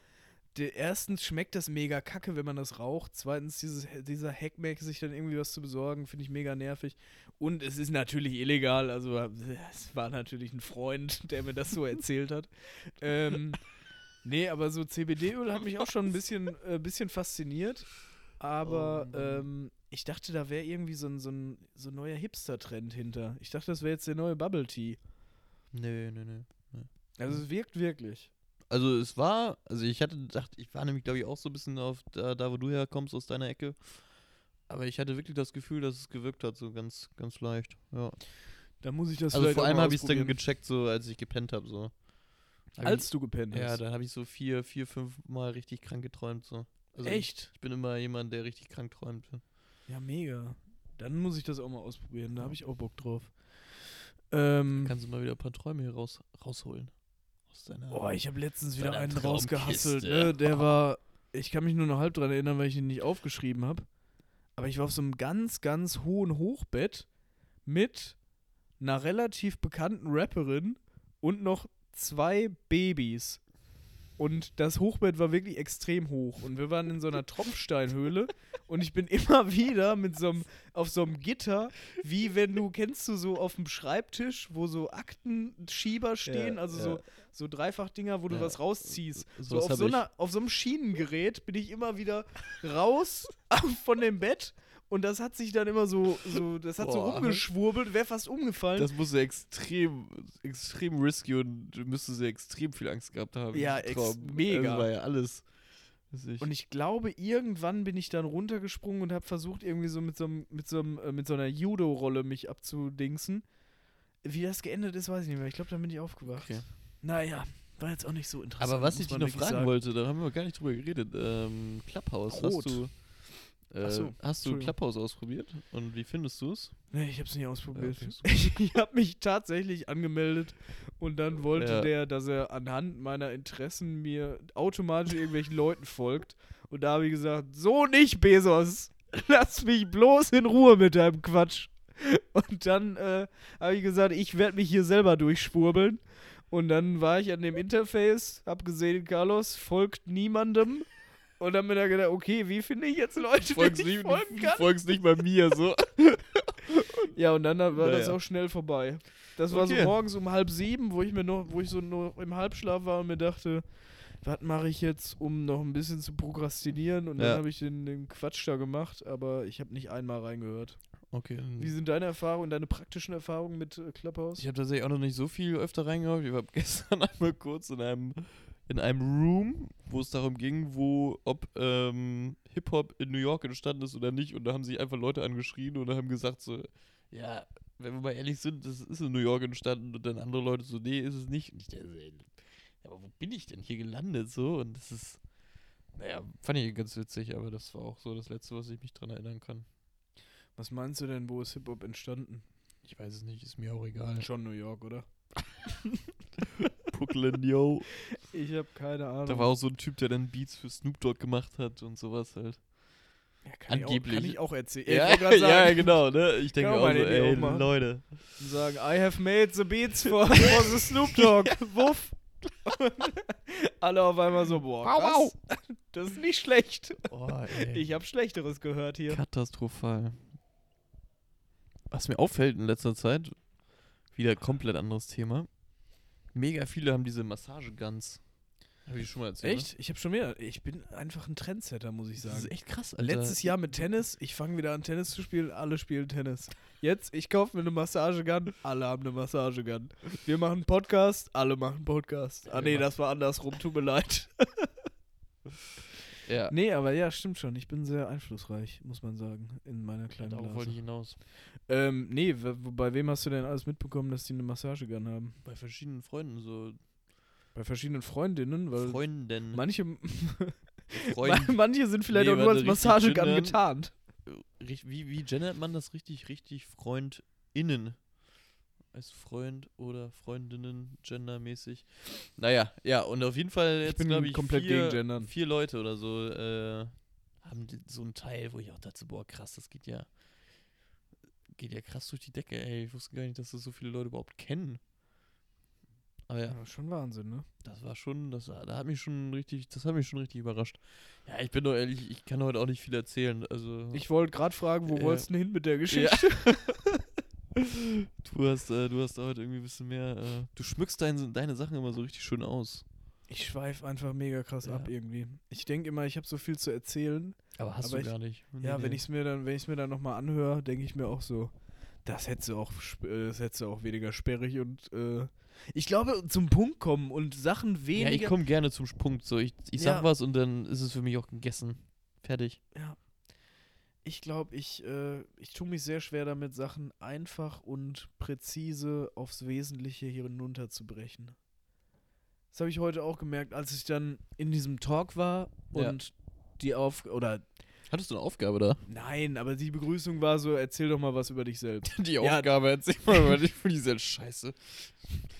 erstens schmeckt das mega kacke, wenn man das raucht. Zweitens, dieses, dieser Hackmack, sich dann irgendwie was zu besorgen, finde ich mega nervig. Und es ist natürlich illegal, also es war natürlich ein Freund, (laughs) der mir das so erzählt hat. Ähm, nee, aber so CBD-Öl hat mich auch schon ein bisschen, äh, bisschen fasziniert. Aber Oh ähm, ich dachte, da wäre irgendwie so ein, so ein, so ein neuer Hipster-Trend hinter. Ich dachte, das wäre jetzt der neue Bubble Tea. Nee, nee, nee. Also es wirkt wirklich. Also es war, also ich hatte gedacht, ich war nämlich glaube ich auch so ein bisschen auf da, da wo du herkommst aus deiner Ecke. Aber ich hatte wirklich das Gefühl, dass es gewirkt hat, so ganz, ganz leicht. Ja. Da muss ich das Also vielleicht vor allem habe ich es dann gecheckt, so als ich gepennt habe, so. Hab Als du gepennt ich, ja, hast. dann habe ich so vier, vier, fünf Mal richtig krank geträumt, so. Also Echt? Ich, ich bin immer jemand, der richtig krank träumt. Ja, mega. Dann muss ich das auch mal ausprobieren. Da habe ich auch Bock drauf. Ähm, Kannst du mal wieder ein paar Träume hier raus, rausholen? Oh, ich habe letztens wieder einen rausgehasselt. Ne? Der war, ich kann mich nur noch halb dran erinnern, weil ich ihn nicht aufgeschrieben habe. Aber ich war auf so einem ganz, ganz hohen Hochbett mit einer relativ bekannten Rapperin und noch zwei Babys. Und das Hochbett war wirklich extrem hoch. Und wir waren in so einer Tropfsteinhöhle. und ich bin immer wieder mit so einem, auf so einem Gitter, wie wenn du, kennst du so auf dem Schreibtisch, wo so Aktenschieber stehen, Ja, also ja. so, so Dreifachdinger, wo du Ja, was rausziehst. so auf so, einer, auf so einem Schienengerät bin ich immer wieder raus (laughs) von dem Bett. Und das hat sich dann immer so, so das hat so Boah. rumgeschwurbelt, wäre fast umgefallen. Das muss ja extrem, extrem risky und du müsstest ja extrem viel Angst gehabt haben. Ja, ex- mega. Das war ja alles. Ich, Und ich glaube, irgendwann bin ich dann runtergesprungen und habe versucht, irgendwie so mit so, einem- mit so, einem, äh, mit so einer Judo-Rolle mich abzudingsen. Wie das geendet ist, weiß ich nicht mehr. Ich glaube, dann bin ich aufgewacht. Okay. Naja, war jetzt auch nicht so interessant. Aber was ich dich noch fragen sagen. wollte, da haben wir gar nicht drüber geredet. Ähm, Clubhouse, Rot. hast du, äh, so, hast du. Clubhouse ausprobiert? Und wie findest du es? Nee, ich habe es nicht ausprobiert. Ja, (laughs) ich ich habe mich tatsächlich angemeldet und dann wollte Ja. der, dass er anhand meiner Interessen mir automatisch irgendwelchen Leuten folgt. Und da habe ich gesagt, so nicht, Bezos. Lass mich bloß in Ruhe mit deinem Quatsch. Und dann äh, habe ich gesagt, ich werde mich hier selber durchschwurbeln. Und dann war ich an dem Interface, habe gesehen, Carlos folgt niemandem. Und dann bin ich gedacht, okay, wie finde ich jetzt Leute, Folgst denen ich nicht, folgen kann? folgst nicht bei mir, so. (laughs) Ja, und dann war das Naja. auch schnell vorbei. Das war so Okay. morgens um halb sieben, wo ich mir noch, wo ich so noch im Halbschlaf war und mir dachte, was mache ich jetzt, um noch ein bisschen zu prokrastinieren? Und dann Ja. habe ich den, den Quatsch da gemacht, aber ich habe nicht einmal reingehört. Okay. dann- Wie sind deine Erfahrungen, deine praktischen Erfahrungen mit äh, Clubhouse? Ich habe tatsächlich auch noch nicht so viel öfter reingehört. Ich war (laughs) gestern einmal kurz in einem, in einem Room, wo es darum ging, wo, ob ähm, Hip-Hop in New York entstanden ist oder nicht. Und da haben sich einfach Leute angeschrien und haben gesagt so, ja, wenn wir mal ehrlich sind, das ist in New York entstanden. Und dann andere Leute so, nee, ist es nicht. Und ich dachte, aber wo bin ich denn hier gelandet so? Und das ist, naja, fand ich ganz witzig, aber das war auch so das Letzte, was ich mich dran erinnern kann. Was meinst du denn, wo ist Hip-Hop entstanden? Ich weiß es nicht, ist mir auch egal. Schon New York, oder? (laughs) Brooklyn, yo. Ich habe keine Ahnung. Da war auch so ein Typ, der dann Beats für Snoop Dogg gemacht hat und sowas halt. ja, kann angeblich. Ich auch, kann ich auch erzählen. Ja, ich grad (laughs) ja, sagen, genau, ne? Ich denke auch so, ey, machen. Leute. und sagen, I have made the beats for, for the Snoop Dogg. (laughs) Wuff. (laughs) Alle auf einmal so, boah, Wow, krass. Das ist nicht schlecht. Oh. Ich habe Schlechteres gehört hier. Katastrophal. Was mir auffällt in letzter Zeit, wieder komplett anderes Thema. Mega viele haben diese Massageguns. Habe ich schon mal erzählt. Echt? Ich habe schon mehr. Ich bin einfach ein Trendsetter, muss ich Ne? Das ist sagen. echt krass, Alter. Letztes Jahr mit Tennis, ich fange wieder an Tennis zu spielen, alle spielen Tennis. Jetzt, ich kaufe mir eine Massagegun, alle haben eine Massagegun. Wir machen Podcast, alle machen Podcast. Ah nee, das war andersrum, tut mir leid. (laughs) Ja, Nee, aber ja, stimmt schon. Ich bin sehr einflussreich, muss man sagen, in meiner kleinen darauf wollte ich hinaus. Ähm, nee, bei wem hast du denn alles mitbekommen, dass die eine Massagegun haben? Bei verschiedenen Freunden, so Bei verschiedenen Freundinnen, weil Freunden. manche, (laughs) Freund, manche sind vielleicht Nee, auch nur als Massagegun getarnt. Richt- wie, wie gendert man das richtig, richtig FreundInnen? Als Freund oder Freundinnen, gendermäßig. Naja, ja, und auf jeden Fall jetzt, bin glaube ich, komplett vier, gegen Gendern. vier Leute oder so äh, haben so einen Teil, wo ich auch dachte, boah, krass, das geht ja, geht ja krass durch die Decke, ey. Ich wusste gar nicht, dass das so viele Leute überhaupt kennen. Aber ja, Ja, schon Wahnsinn, ne? das war schon, das war, da hat mich schon richtig, das hat mich schon richtig überrascht. Ja, ich bin doch ehrlich, ich kann heute auch nicht viel erzählen. Also Ich wollte gerade fragen, wo Ja. wolltest du denn hin mit der Geschichte? (laughs) Du hast, äh, du hast heute irgendwie ein bisschen mehr. Äh, du schmückst dein, deine Sachen immer so richtig schön aus. Ich schweife einfach mega krass Ja. ab irgendwie. Ich denke immer, ich habe so viel zu erzählen. Aber hast Aber du ich- gar nicht. Ja, Nee, wenn nee. ich es mir dann, wenn ich mir dann nochmal anhöre, denke ich mir auch so, das hätte auch, sp- äh, das hätte auch weniger sperrig und äh, ich glaube zum Punkt kommen und Sachen Ja, weniger. ich komme gerne zum Punkt. So, ich, ich sag Ja. was und dann ist es für mich auch gegessen. Fertig. Ich glaube, ich, äh, ich tue mich sehr schwer damit, Sachen einfach und präzise aufs Wesentliche hier hinunterzubrechen. Das habe ich heute auch gemerkt, als ich dann in diesem Talk war Ja. und die auf oder Hattest du eine Aufgabe da? nein, aber die Begrüßung war so, erzähl doch mal was über dich selbst. (laughs) Die Ja. Aufgabe, erzähl mal, weil ich finde die sehr scheiße.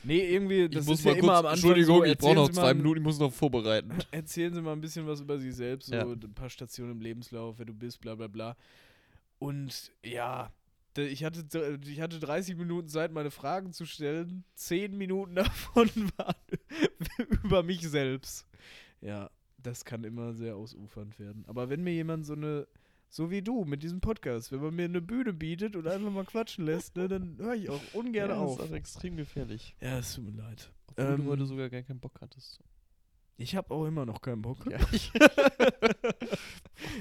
Nee, irgendwie, das ich muss ist mal ja kurz, immer am Anfang Entschuldigung, so, ich brauche noch zwei Minuten, ich muss noch vorbereiten. (laughs) Erzählen Sie mal ein bisschen was über sich selbst, so Ja. ein paar Stationen im Lebenslauf, wer du bist, bla bla bla. Und ja, ich hatte, ich hatte 30 Minuten Zeit, meine Fragen zu stellen. 10 Minuten (laughs) davon waren über mich selbst. Ja, das kann immer sehr ausufernd werden. Aber wenn mir jemand so eine, so wie du mit diesem Podcast, wenn man mir eine Bühne bietet und einfach mal quatschen lässt, ne, dann höre ich auch ungern ja, auf. Das ist auch extrem gefährlich. Ja, es tut mir leid. Obwohl Ähm, du heute sogar gar keinen Bock hattest. Ich habe auch immer noch keinen Bock. Ja, (laughs) (laughs)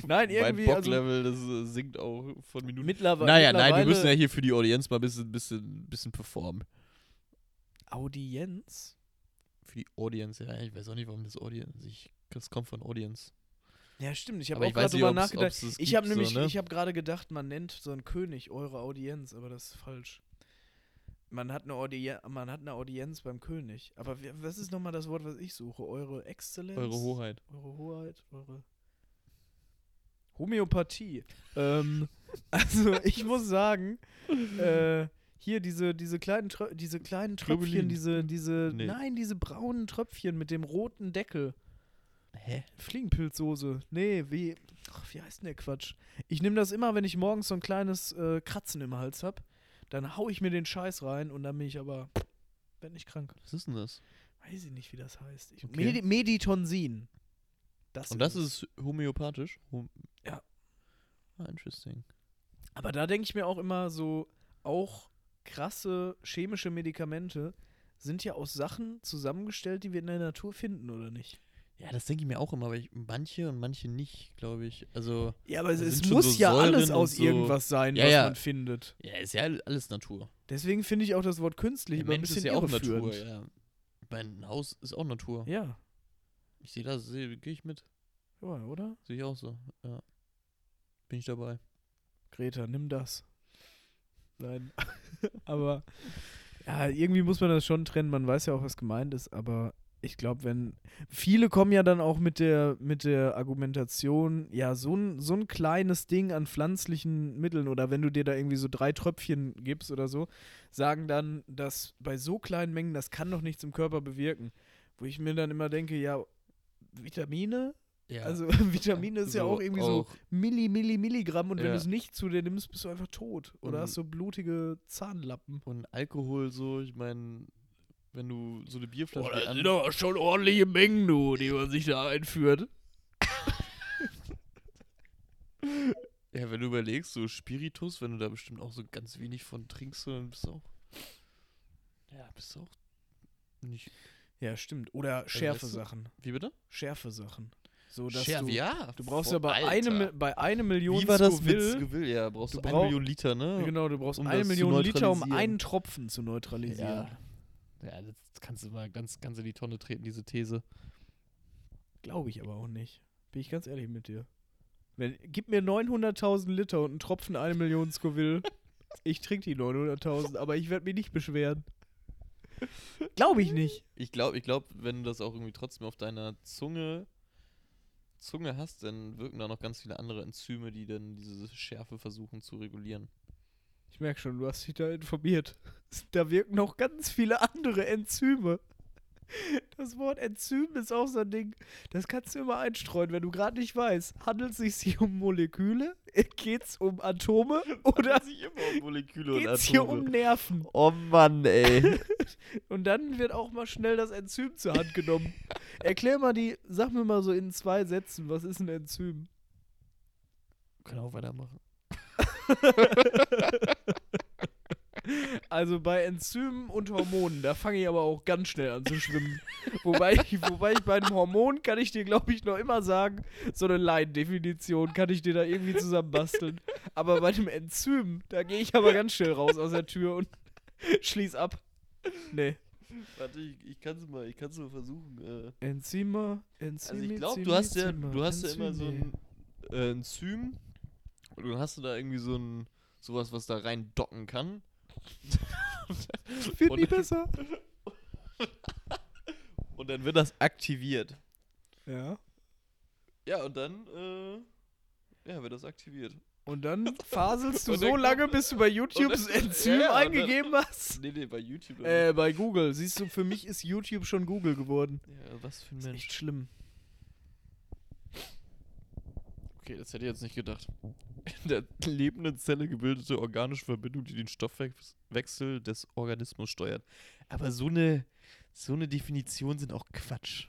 Nein, mein irgendwie, also Bocklevel, das äh, sinkt auch von Minuten. mittlerweile. Naja, nein, wir mittlerweile- müssen ja hier für die Audienz mal ein bisschen, bisschen, bisschen performen. Audienz? Für die Audience, ja. Ich weiß auch nicht, warum das Audience. Ich, das kommt von Audience. Ja, stimmt. Ich habe auch gerade drüber ob's- nachgedacht. ob's das Ich habe nämlich, so, ne? ich habe gerade gedacht, man nennt so einen König eure Audienz, aber das ist falsch. Man hat eine, Audien man hat eine Audienz beim König. Aber was ist nochmal das Wort, was ich suche? Eure Exzellenz? Eure Hoheit. Eure Hoheit? Eure Homöopathie. ähm, (laughs) also ich muss sagen, äh, hier diese, diese kleinen, Trö diese kleinen Tröpfchen, diese, diese, Nee. nein, diese braunen Tröpfchen mit dem roten Deckel. Hä? Fliegenpilzsoße. Nee, wie. Ach, wie heißt denn der Quatsch? Ich nehme das immer, wenn ich morgens so ein kleines äh, Kratzen im Hals hab. Dann hau ich mir den Scheiß rein und dann bin ich aber. Werd nicht krank. Was ist denn das? Weiß ich nicht, wie das heißt. Ich, Okay. Medi Meditonsin. Das Und das ist homöopathisch? Hom Ja. Ah, interesting. Aber da denke ich mir auch immer so, auch krasse chemische Medikamente sind ja aus Sachen zusammengestellt, die wir in der Natur finden, oder nicht? Ja, das denke ich mir auch immer, aber ich, manche und manche nicht, glaube ich. Also, Ja, aber es, es muss so ja Säuren alles aus so- irgendwas sein, Ja, was ja. man findet. ja, ist ja alles Natur. Deswegen finde ich auch das Wort künstlich Der immer ein bisschen ist ja auch. Natur, ja. Mein Haus ist auch Natur. Ja, Ich sehe das, gehe ich mit. ja, oder? Sehe ich auch so. Ja. Bin ich dabei. Greta, nimm das. Nein. (laughs) aber ja, irgendwie muss man das schon trennen. Man weiß ja auch, was gemeint ist, aber ich glaube, wenn viele kommen ja dann auch mit der mit der Argumentation, ja, so ein, so ein kleines Ding an pflanzlichen Mitteln oder wenn du dir da irgendwie so drei Tröpfchen gibst oder so, sagen dann, dass bei so kleinen Mengen das kann doch nichts im Körper bewirken. Wo ich mir dann immer denke, ja, Vitamine? Ja. Also (laughs) Vitamine ist ja So auch irgendwie so auch- Milli, Milli, Milligramm und wenn Ja. du es nicht zu dir nimmst, bist du einfach tot. Oder Und- hast so blutige Zahnlappen. Und Alkohol so, ich meine, wenn du so eine Bierflasche dir an- doch schon ordentliche Mengen, du, die man sich da einführt. (laughs) Ja, wenn du überlegst, so Spiritus, wenn du da bestimmt auch so ganz wenig von trinkst, dann bist du auch. Ja, bist du auch nicht. Ja, stimmt. Oder du- Schärfe-Sachen. Wie bitte? Schärfe-Sachen. So, dass Schärfe, du, ja. du brauchst ja bei, einem, bei einer Million Wie war das Scoville- Scoville? Ja, brauchst Du du, eine brauch- Million Liter, ne? Genau, du brauchst um eine das Million Liter, um einen Tropfen zu neutralisieren. Ja. Ja, das kannst du mal ganz, ganz in die Tonne treten, diese These. Glaube ich aber auch nicht. Bin ich ganz ehrlich mit dir. Wenn, gib mir 900.000 Liter und einen Tropfen eine Million Scoville. (laughs) ich trinke die 900.000, aber ich werde mich nicht beschweren. Glaube ich nicht. Ich glaube, ich glaub, wenn du das auch irgendwie trotzdem auf deiner Zunge, Zunge hast, dann wirken da noch ganz viele andere Enzyme, die dann diese Schärfe versuchen zu regulieren. Ich merke schon, du hast dich da informiert. (laughs) Da wirken noch ganz viele andere Enzyme. Das Wort Enzym ist auch so ein Ding, das kannst du immer einstreuen, wenn du gerade nicht weißt. Handelt es sich hier um Moleküle? (laughs) Geht es um Atome? Oder sich immer um Moleküle geht es hier um Nerven? Oh Mann, ey. (laughs) Und dann wird auch mal schnell das Enzym zur Hand genommen. Erklär mal die, sag mir mal so in zwei Sätzen, was ist ein Enzym? Können auch weitermachen. (laughs) Also bei Enzymen und Hormonen, da fange ich aber auch ganz schnell an zu schwimmen. (laughs) wobei, ich, wobei ich bei einem Hormon kann ich dir, glaube ich, noch immer sagen, so eine Laiendefinition kann ich dir da irgendwie zusammenbasteln. Aber bei dem Enzym, da gehe ich aber ganz schnell raus aus der Tür und (laughs) schließ ab. Nee. Warte, ich, ich kann es mal, ich kann's mal versuchen. Äh. Enzyme, Enzyme. Also ich glaube, du hast ja, du hast ja immer so ein äh, Enzym und dann hast du da irgendwie so ein sowas, was da rein docken kann. Wird nie besser. (laughs) Und dann wird das aktiviert. Ja. Ja, und dann äh, ja, wird das aktiviert. Und dann (laughs) faselst du so lange, bis du bei YouTube das Enzym ja, und dann- eingegeben hast. Nee, nee, bei YouTube. Äh, bei Google. Siehst du, für mich ist YouTube schon Google geworden. ja, was für ein Das ist Mensch. echt schlimm. Okay, das hätte ich jetzt nicht gedacht. In der lebenden Zelle gebildete organische Verbindung, die den Stoffwechsel des Organismus steuert. Aber so eine, so eine Definition sind auch Quatsch.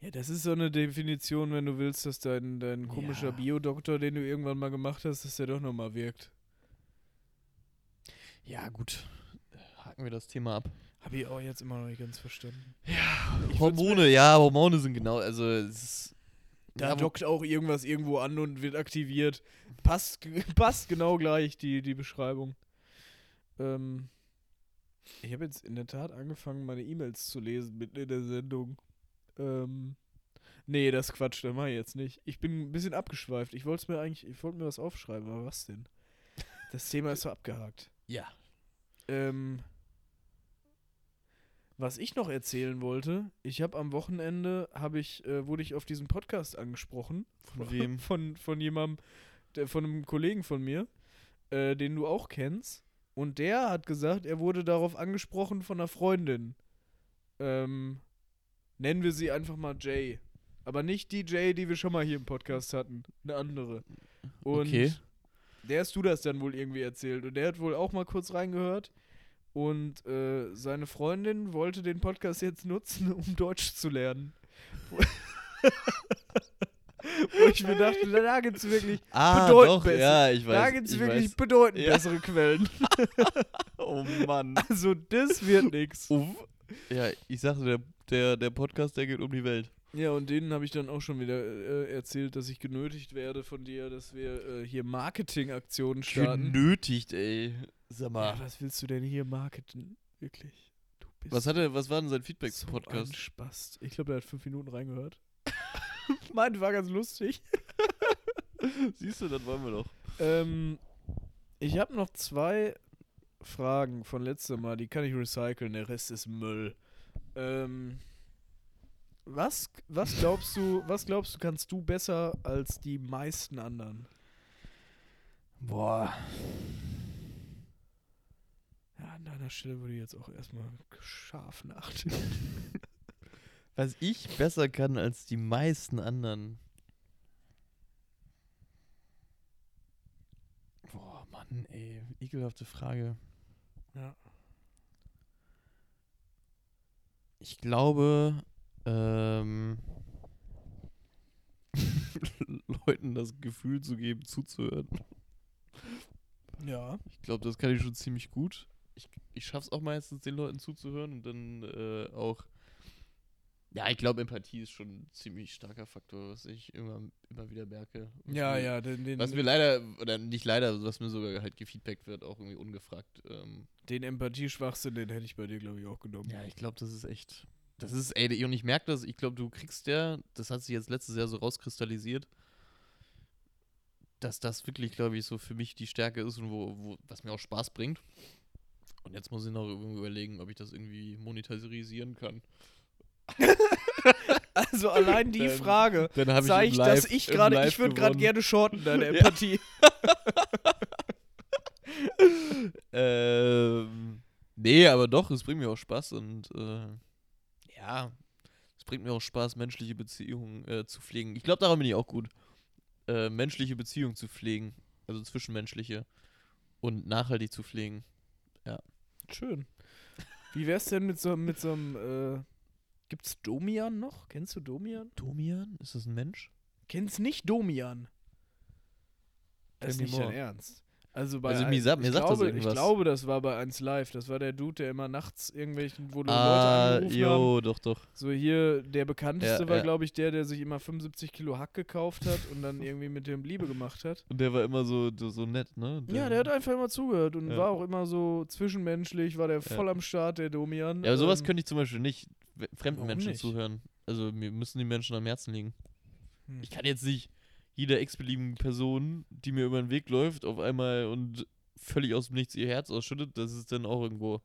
Ja, das ist so eine Definition, wenn du willst, dass dein, dein komischer Ja. Biodoktor, den du irgendwann mal gemacht hast, dass der doch nochmal wirkt. Ja, gut. Haken wir das Thema ab. Habe ich auch jetzt immer noch nicht ganz verstanden. Ja, Hormone, ja, Hormone sind genau, also es ist. Da ja, dockt auch irgendwas irgendwo an und wird aktiviert. Passt, (laughs) passt genau gleich, die, die Beschreibung. Ähm, ich habe jetzt in der Tat angefangen, meine E-Mails zu lesen mitten in der Sendung. Ähm, nee, das Quatsch, das mache ich jetzt nicht. Ich bin ein bisschen abgeschweift. Ich wollte mir eigentlich, ich wollte mir was aufschreiben, aber was denn? Das Thema ist so abgehakt. ja. Ähm, was ich noch erzählen wollte, ich habe am Wochenende, habe ich, äh, wurde ich auf diesen Podcast angesprochen. Von wem? (laughs) Von, von jemandem, der, von einem Kollegen von mir, äh, den du auch kennst. Und der hat gesagt, er wurde darauf angesprochen von einer Freundin. Ähm, nennen wir sie einfach mal Jay. Aber nicht die Jay, die wir schon mal hier im Podcast hatten. Eine andere. Und Okay. der hast du das dann wohl irgendwie erzählt. Und der hat wohl auch mal kurz reingehört. Und äh, seine Freundin wollte den Podcast jetzt nutzen, um Deutsch zu lernen. Wo (laughs) ich mir dachte, da gibt es wirklich, Ah, Bedeutend doch, besser. ja, ich weiß. da gibt's ich wirklich weiß. bedeutend Ja. bessere Quellen. (laughs) Oh Mann. Also das wird nix. Uff. Ja, ich sagte, der, der, der Podcast, der geht um die Welt. Ja, und denen habe ich dann auch schon wieder äh, erzählt, dass ich genötigt werde von dir, dass wir äh, hier Marketingaktionen starten. Genötigt, ey. Sag Ja, mal. was willst du denn hier marketen? Wirklich. Du bist was, hat er, was war denn sein Feedback so zum Podcast? ein Spast. Ich glaube, er hat fünf Minuten reingehört. (laughs) Meint, war ganz lustig. (laughs) Siehst du, dann wollen wir doch. Ähm, ich habe noch zwei Fragen von letztem Mal, die kann ich recyceln, der Rest ist Müll. Ähm, was, was glaubst du, (laughs) was glaubst du, kannst du besser als die meisten anderen? Boah. An deiner Stelle würde ich jetzt auch erstmal scharf nachdenken. (laughs) Was ich besser kann als die meisten anderen. Boah, Mann, ey. Ekelhafte Frage. Ja. Ich glaube, ähm, (laughs) Leuten das Gefühl zu geben, zuzuhören. Ja. Ich glaube, das kann ich schon ziemlich gut. Ich, ich schaffe es auch meistens, den Leuten zuzuhören und dann äh, auch. Ja, ich glaube, Empathie ist schon ein ziemlich starker Faktor, was ich immer, immer wieder merke. Was Ja, mir, ja, den, den, Was mir leider, oder nicht leider, was mir sogar halt gefeedbackt wird, auch irgendwie ungefragt. Ähm, den Empathie-Schwachsinn, den hätte ich bei dir, glaube ich, auch genommen. ja, ich glaube, das ist echt. Das ist, ey, und ich merke das, ich glaube, du kriegst ja, das hat sich jetzt letztes Jahr so rauskristallisiert, dass das wirklich, glaube ich, so für mich die Stärke ist und wo, wo, was mir auch Spaß bringt. Und jetzt muss ich noch überlegen, ob ich das irgendwie monetarisieren kann. (laughs) Also allein die Dann- Frage Dann zeigt, dass ich gerade, ich würde gerade gerne shorten, deine (laughs) Ja. Empathie. (laughs) Ähm, nee, aber doch, es bringt mir auch Spaß und äh, ja, es bringt mir auch Spaß, menschliche Beziehungen äh, zu pflegen. Ich glaube, daran bin ich auch gut. Äh, menschliche Beziehungen zu pflegen, also zwischenmenschliche und nachhaltig zu pflegen. Schön. Wie wär's denn mit so, mit so einem, äh, gibt's Domian noch? Kennst du Domian? Domian, ist das ein Mensch? Kennst nicht Domian? Das ist nicht dein. Ernst. Also bei Also mir sagt- mir ich sagt das glaube, irgendwas. Ich glaube, das war bei 1 Live. Das war der Dude, der immer nachts irgendwelchen, wo Leute Ah, haben. jo, doch, doch. So hier, der bekannteste Ja, war, ja. glaube ich, der, der sich immer 75 Kilo Hack gekauft hat und dann (laughs) irgendwie mit dem Liebe gemacht hat. Und der war immer so, so nett, ne? Ja, der hat einfach immer zugehört und Ja. war auch immer so zwischenmenschlich, war der voll am Start, der Domian. Ja, aber sowas Ähm, könnte ich zum Beispiel nicht fremden Menschen nicht? zuhören. Also mir müssen die Menschen am Herzen liegen. Hm. Ich kann jetzt nicht jeder x-beliebigen Person, die mir über den Weg läuft, auf einmal und völlig aus dem Nichts ihr Herz ausschüttet, das ist dann auch irgendwo.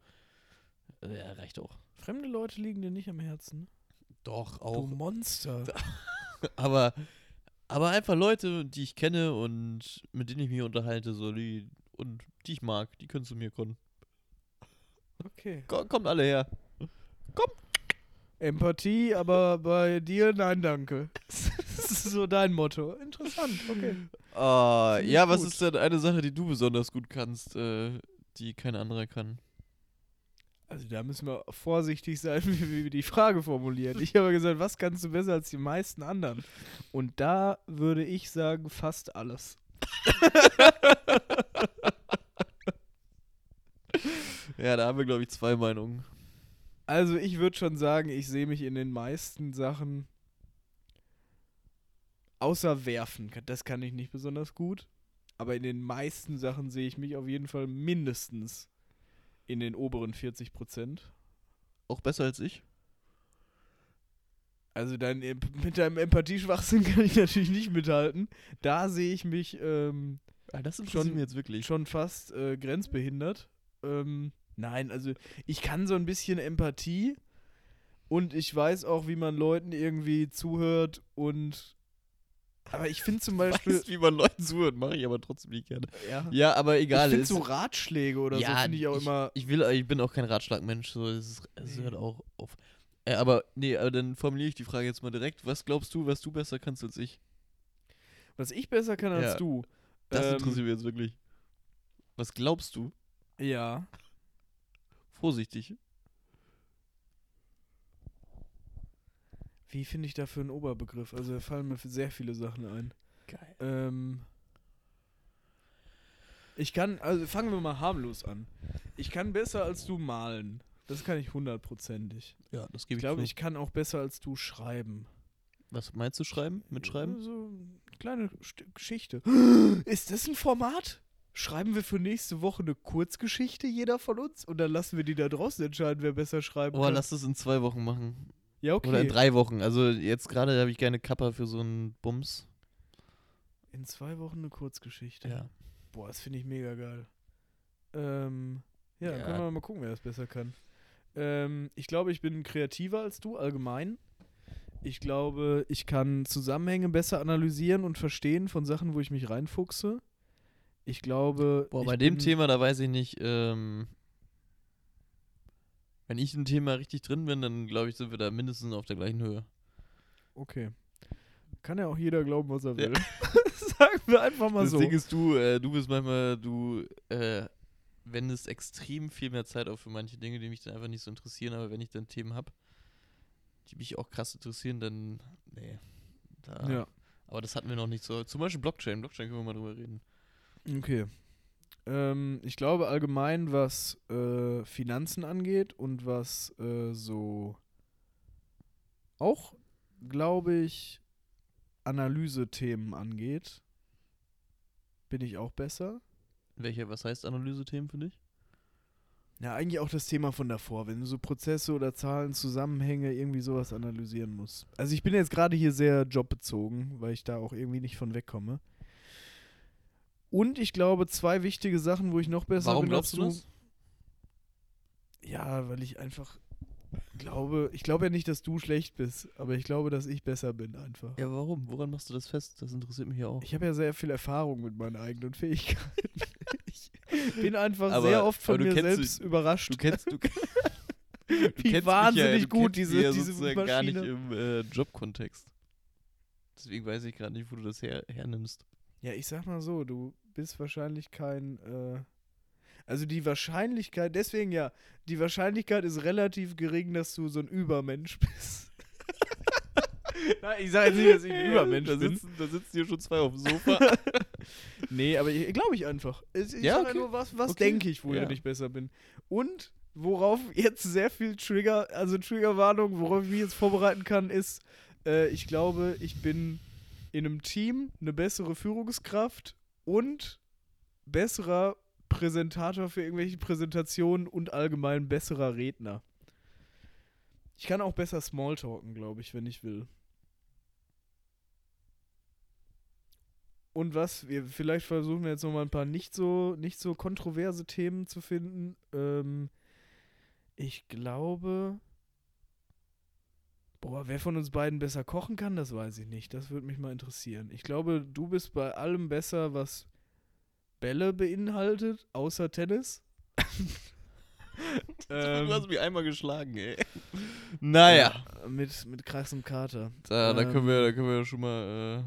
Ja, reicht auch. Fremde Leute liegen dir nicht am Herzen. Doch, Du auch. Monster. (laughs) Aber, aber einfach Leute, die ich kenne und mit denen ich mich unterhalte, so die und die ich mag, die können zu mir kommen. Okay. Ko- Kommt alle her. Empathie, aber bei dir nein, danke. Das ist (laughs) so dein Motto. Interessant, okay. Ich ja, was gut. ist denn eine Sache, die du besonders gut kannst, äh, die kein anderer kann? Also da müssen wir vorsichtig sein, (laughs) wie wir die Frage formulieren. Ich habe gesagt, was kannst du besser als die meisten anderen? Und da würde ich sagen, fast alles. (laughs) Ja, da haben wir, glaube ich, zwei Meinungen. Also ich würde schon sagen, ich sehe mich in den meisten Sachen außer werfen. Das kann ich nicht besonders gut. Aber in den meisten Sachen sehe ich mich auf jeden Fall mindestens in den oberen 40 Prozent. Auch besser als ich? Also dein, (laughs) mit deinem Empathieschwachsinn kann ich natürlich nicht mithalten. Da sehe ich mich ähm, Ah, das schon jetzt wirklich. schon fast äh, grenzbehindert. Ähm, nein, also ich kann so ein bisschen Empathie und ich weiß auch, wie man Leuten irgendwie zuhört und aber ich finde zum (laughs) Beispiel Weißt, wie man Leuten zuhört, mache ich aber trotzdem nicht gerne. ja, Ja, aber egal. ich finde so Ratschläge oder ja, so finde ich auch immer Ich, will, ich bin auch kein Ratschlagmensch, so es, es hört auch auf. Äh, aber nee, aber dann formuliere ich die Frage jetzt mal direkt. Was glaubst du, was du besser kannst als ich? was ich besser kann als Ja, du. Das Ähm, interessiert mich jetzt wirklich. Was glaubst du? Ja. Vorsichtig. Wie finde ich dafür einen Oberbegriff? Also da fallen mir sehr viele Sachen ein. Geil. Ähm, ich kann, also fangen wir mal harmlos an. Ich kann besser als du malen. Das kann ich hundertprozentig. Ja, das gebe Ich ich, glaube, zu. ich kann auch besser als du schreiben. Was meinst du schreiben? Mitschreiben? So eine kleine St Geschichte. (gasps) Ist das ein Format? Schreiben wir für nächste Woche eine Kurzgeschichte, jeder von uns? Und dann lassen wir die da draußen entscheiden, wer besser schreiben Oh, kann. lass es in zwei Wochen machen. ja, okay. Oder in drei Wochen. Also jetzt gerade habe ich keine Kappa für so einen Bums. In zwei Wochen eine Kurzgeschichte. Ja. Boah, das finde ich mega geil. Ähm, ja, dann Ja. können wir mal gucken, wer das besser kann. Ähm, ich glaube, ich bin kreativer als du, allgemein. Ich glaube, ich kann Zusammenhänge besser analysieren und verstehen von Sachen, wo ich mich reinfuchse. Ich glaube. Boah, bei dem Thema, da weiß ich nicht, ähm, wenn ich ein Thema richtig drin bin, dann glaube ich, sind wir da mindestens auf der gleichen Höhe. Okay. Kann ja auch jeder glauben, was er will. (laughs) Sagen wir einfach mal das so. Ding ist, du, äh, du bist manchmal, du äh, wendest extrem viel mehr Zeit auf für manche Dinge, die mich dann einfach nicht so interessieren, aber wenn ich dann Themen habe, die mich auch krass interessieren, dann, nee, da, ja. aber das hatten wir noch nicht so, zum Beispiel Blockchain, Blockchain können wir mal drüber reden. Okay. Ähm, ich glaube allgemein, was äh, Finanzen angeht und was äh, so auch, glaube ich, Analysethemen angeht, bin ich auch besser. Welche, was heißt Analysethemen für dich? Ja, eigentlich auch das Thema von davor, wenn du so Prozesse oder Zahlen, Zusammenhänge, irgendwie sowas analysieren musst. Also ich bin jetzt gerade hier sehr jobbezogen, weil ich da auch irgendwie nicht von wegkomme. Und ich glaube, zwei wichtige Sachen, wo ich noch besser Warum bin glaubst als du das? Ja, weil ich einfach glaube, ich glaube ja nicht, dass du schlecht bist, aber ich glaube, dass ich besser bin einfach. Ja, warum? Woran machst du das fest? Das interessiert mich ja auch. Ich habe ja sehr viel Erfahrung mit meinen eigenen Fähigkeiten. (laughs) ich bin einfach Aber- sehr oft von du mir selbst überrascht. Du kennst, du, (laughs) du Wie kennst ja, wahnsinnig du gut diese, ja diese Maschine. gar nicht im äh, Jobkontext. Deswegen weiß ich gerade nicht, wo du das her, hernimmst. Ja, ich sag mal so, du bist wahrscheinlich kein. Äh, also die Wahrscheinlichkeit, deswegen ja, die Wahrscheinlichkeit ist relativ gering, dass du so ein Übermensch (laughs) bist. Nein, ich sage jetzt nicht, dass ich ein (laughs) Übermensch da bin. sitzen, da sitzen hier schon zwei auf dem Sofa. (laughs) Nee, aber glaube ich einfach. Ich, ich Ja, sag okay. nur, was, was Okay. denke ich, wo Ja. ich besser bin. Und worauf jetzt sehr viel Trigger, also Triggerwarnung, worauf ich mich jetzt vorbereiten kann, ist, äh, ich glaube, ich bin in einem Team eine bessere Führungskraft und besserer Präsentator für irgendwelche Präsentationen und allgemein besserer Redner. Ich kann auch besser Smalltalken, glaube ich, wenn ich will. Und was, wir, vielleicht versuchen wir jetzt noch mal ein paar nicht so, nicht so kontroverse Themen zu finden. Ähm, ich glaube. Boah, wer von uns beiden besser kochen kann, das weiß ich nicht. Das würde mich mal interessieren. Ich glaube, du bist bei allem besser, was Bälle beinhaltet, außer Tennis. (laughs) Ähm, du hast mich einmal geschlagen, ey. (laughs) Naja. Ja, mit, mit krassem Kater. Da, da, Ähm, können wir, da können wir schon mal.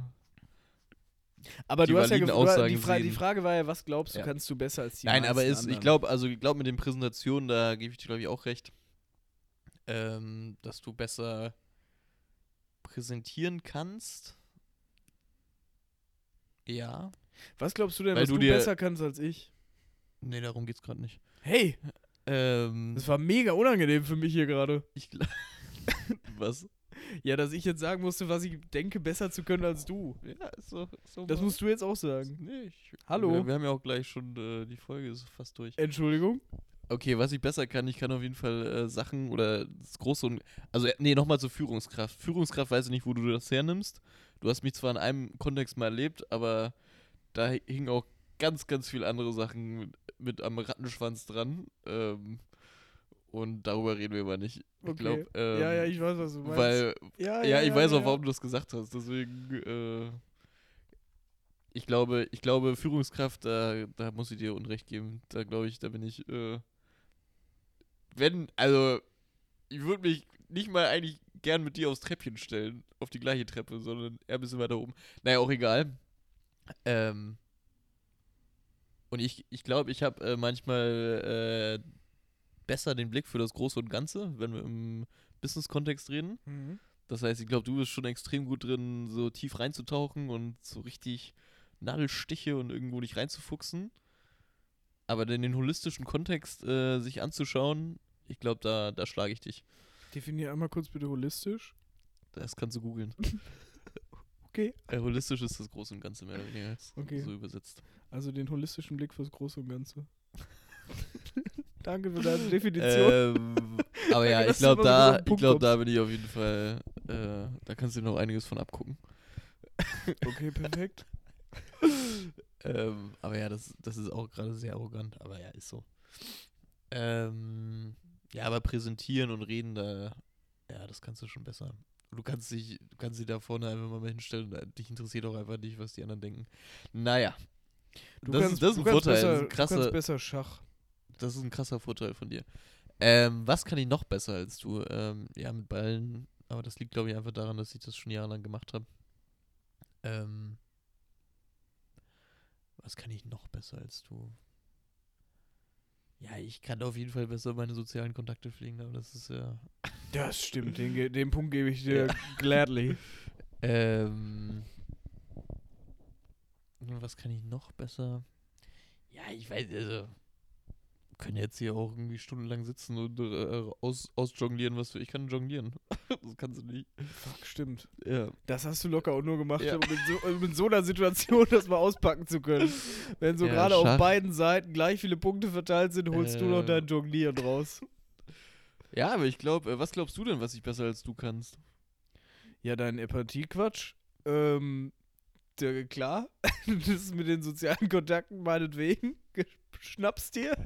Aber Die du hast ja validen gef- oder Aussagen die, Fra die. Frage war ja, was glaubst du, Ja. kannst du besser als die Nein, aber ist, ich anderen? glaube, also ich glaube mit den Präsentationen, da gebe ich dir glaube ich auch recht, ähm, dass du besser präsentieren kannst. Ja. Was glaubst du denn, Weil was du du, besser kannst als ich? Nee, darum geht's gerade nicht. Hey, Ähm, das war mega unangenehm für mich hier gerade. ich gl- (laughs) Was? Ja, dass ich jetzt sagen musste, was ich denke, besser zu können als du. Ja, ist so. Ist so Das musst du jetzt auch sagen. Nee, ich, Hallo? Wir, wir haben ja auch gleich schon, äh, die Folge ist fast durch. Entschuldigung. Okay, was ich besser kann, ich kann auf jeden Fall äh, Sachen oder das Große und. Also, äh, nee, nochmal zur Führungskraft. Führungskraft weiß ich nicht, wo du das hernimmst. Du hast mich zwar in einem Kontext mal erlebt, aber da hingen auch ganz, ganz viele andere Sachen mit, mit am Rattenschwanz dran. Ähm, und darüber reden wir aber nicht. Ich Okay. glaube, ähm, ja, ja, ich weiß, was du meinst. weil ja, ja, ich weiß auch, ja. warum du das gesagt hast. Deswegen, äh, ich glaube, ich glaube, Führungskraft, da, da muss ich dir Unrecht geben. Da glaube ich, da bin ich, äh, wenn, also, ich würde mich nicht mal eigentlich gern mit dir aufs Treppchen stellen, auf die gleiche Treppe, sondern eher ein bisschen weiter oben. Naja, auch egal. Ähm, und ich, ich glaube, ich habe äh, manchmal äh, besser den Blick für das Große und Ganze, wenn wir im Business-Kontext reden. Mhm. Das heißt, ich glaube, du bist schon extrem gut drin, so tief reinzutauchen und so richtig Nadelstiche und irgendwo dich reinzufuchsen. Aber in den holistischen Kontext äh, sich anzuschauen, ich glaube, da, da schlage ich dich. Definier einmal kurz bitte holistisch. Das kannst du googeln. (laughs) Okay. Äh, holistisch ist das Große und Ganze mehr oder weniger Okay. so übersetzt. Also den holistischen Blick fürs Große und Ganze. (laughs) Danke für deine Definition. Ähm, (laughs) aber ja, ich glaube, so da, ich kommst. da bin ich auf jeden Fall, äh, da kannst du dir noch einiges von abgucken. Okay, perfekt. Ähm, aber ja, das, das ist auch gerade sehr arrogant, aber ja, ist so. Ähm, ja, aber präsentieren und reden, da, ja, das kannst du schon besser. Du kannst dich, du kannst dich da vorne einfach mal hinstellen, dich interessiert auch einfach nicht, was die anderen denken. Naja. Du das, kannst, ist, das ist du ein Vorteil, besser, das ist ein Du krasser, kannst besser Schach. das ist ein krasser Vorteil von dir. Ähm, was kann ich noch besser als du? Ähm, ja, mit Ballen, aber das liegt, glaube ich, einfach daran, dass ich das schon jahrelang gemacht habe. Ähm, was kann ich noch besser als du? Ja, ich kann auf jeden Fall besser meine sozialen Kontakte pflegen, aber das ist ja. (laughs) Das stimmt, den, (laughs) den Punkt gebe ich dir Ja. gladly. (laughs) Ähm, was kann ich noch besser? Ja, ich weiß, also. Können jetzt hier auch irgendwie stundenlang sitzen und äh, aus, ausjonglieren, was für ich kann jonglieren. (laughs) das kannst du nicht. Fuck, stimmt. Ja. Das hast du locker auch nur gemacht, Ja. um, in so, um in so einer Situation das mal auspacken zu können. Wenn so Ja, gerade auf beiden Seiten gleich viele Punkte verteilt sind, holst du noch Äh. dein Jonglieren raus. Ja, aber ich glaube, äh, was glaubst du denn, was ich besser als du kannst? Ja, dein Empathie-Quatsch. Ähm, der, klar. (laughs) das ist mit den sozialen Kontakten meinetwegen. (laughs) Schnappst dir.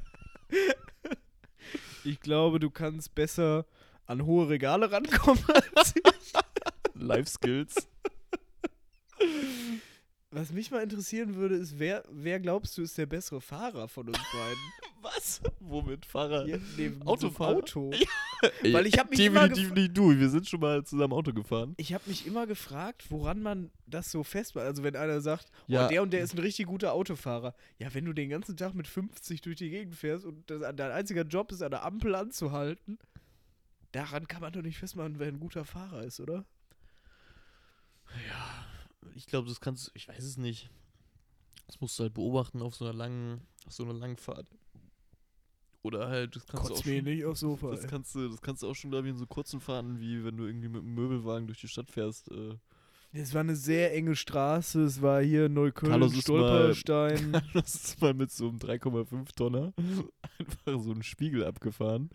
Ich glaube, du kannst besser an hohe Regale rankommen (laughs) als ich. Life Skills. Was mich mal interessieren würde, ist, wer, wer glaubst du ist der bessere Fahrer von uns beiden? was? Womit Fahrer? Ja, nee, Autofahrer? Auto. Ey, Weil ich hab mich Definitiv nicht du. Wir sind schon mal zusammen Auto gefahren. Ich habe mich immer gefragt, woran man das so festmacht. Also wenn einer sagt, Ja. oh, der und der ist ein richtig guter Autofahrer. Ja, wenn du den ganzen Tag mit 50 durch die Gegend fährst und das, dein einziger Job ist, an der Ampel anzuhalten, daran kann man doch nicht festmachen, wer ein guter Fahrer ist, oder? Ja, ich glaube, das kannst Ich weiß es nicht. Das musst du halt beobachten auf so einer langen, auf so einer langen Fahrt. Oder halt, das kannst Kotz du auch mir schon, nicht aufs Sofa. das ey. kannst du, das kannst du auch schon, glaube ich, in so kurzen Fahrten, wie wenn du irgendwie mit einem Möbelwagen durch die Stadt fährst. Äh, Es war eine sehr enge Straße, es war hier Neukölln, Carlos Stolperstein. (laughs) Das ist mal mit so einem 3,5 Tonner (laughs) einfach so einen Spiegel abgefahren.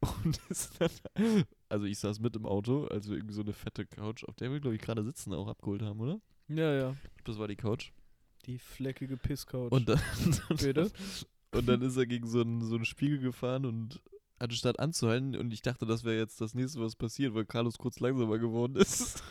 Und (laughs) ist dann, also ich saß mit im Auto, also irgendwie so eine fette Couch, auf der wir, glaube ich, gerade sitzen, auch abgeholt haben, oder? ja, ja. Das war die Couch. Die fleckige Pisscouch. Und dann, Bitte? Und dann ist er gegen so einen, so einen Spiegel gefahren und anstatt anzuhalten, und ich dachte, das wäre jetzt das nächste, was passiert, weil Carlos kurz langsamer geworden ist,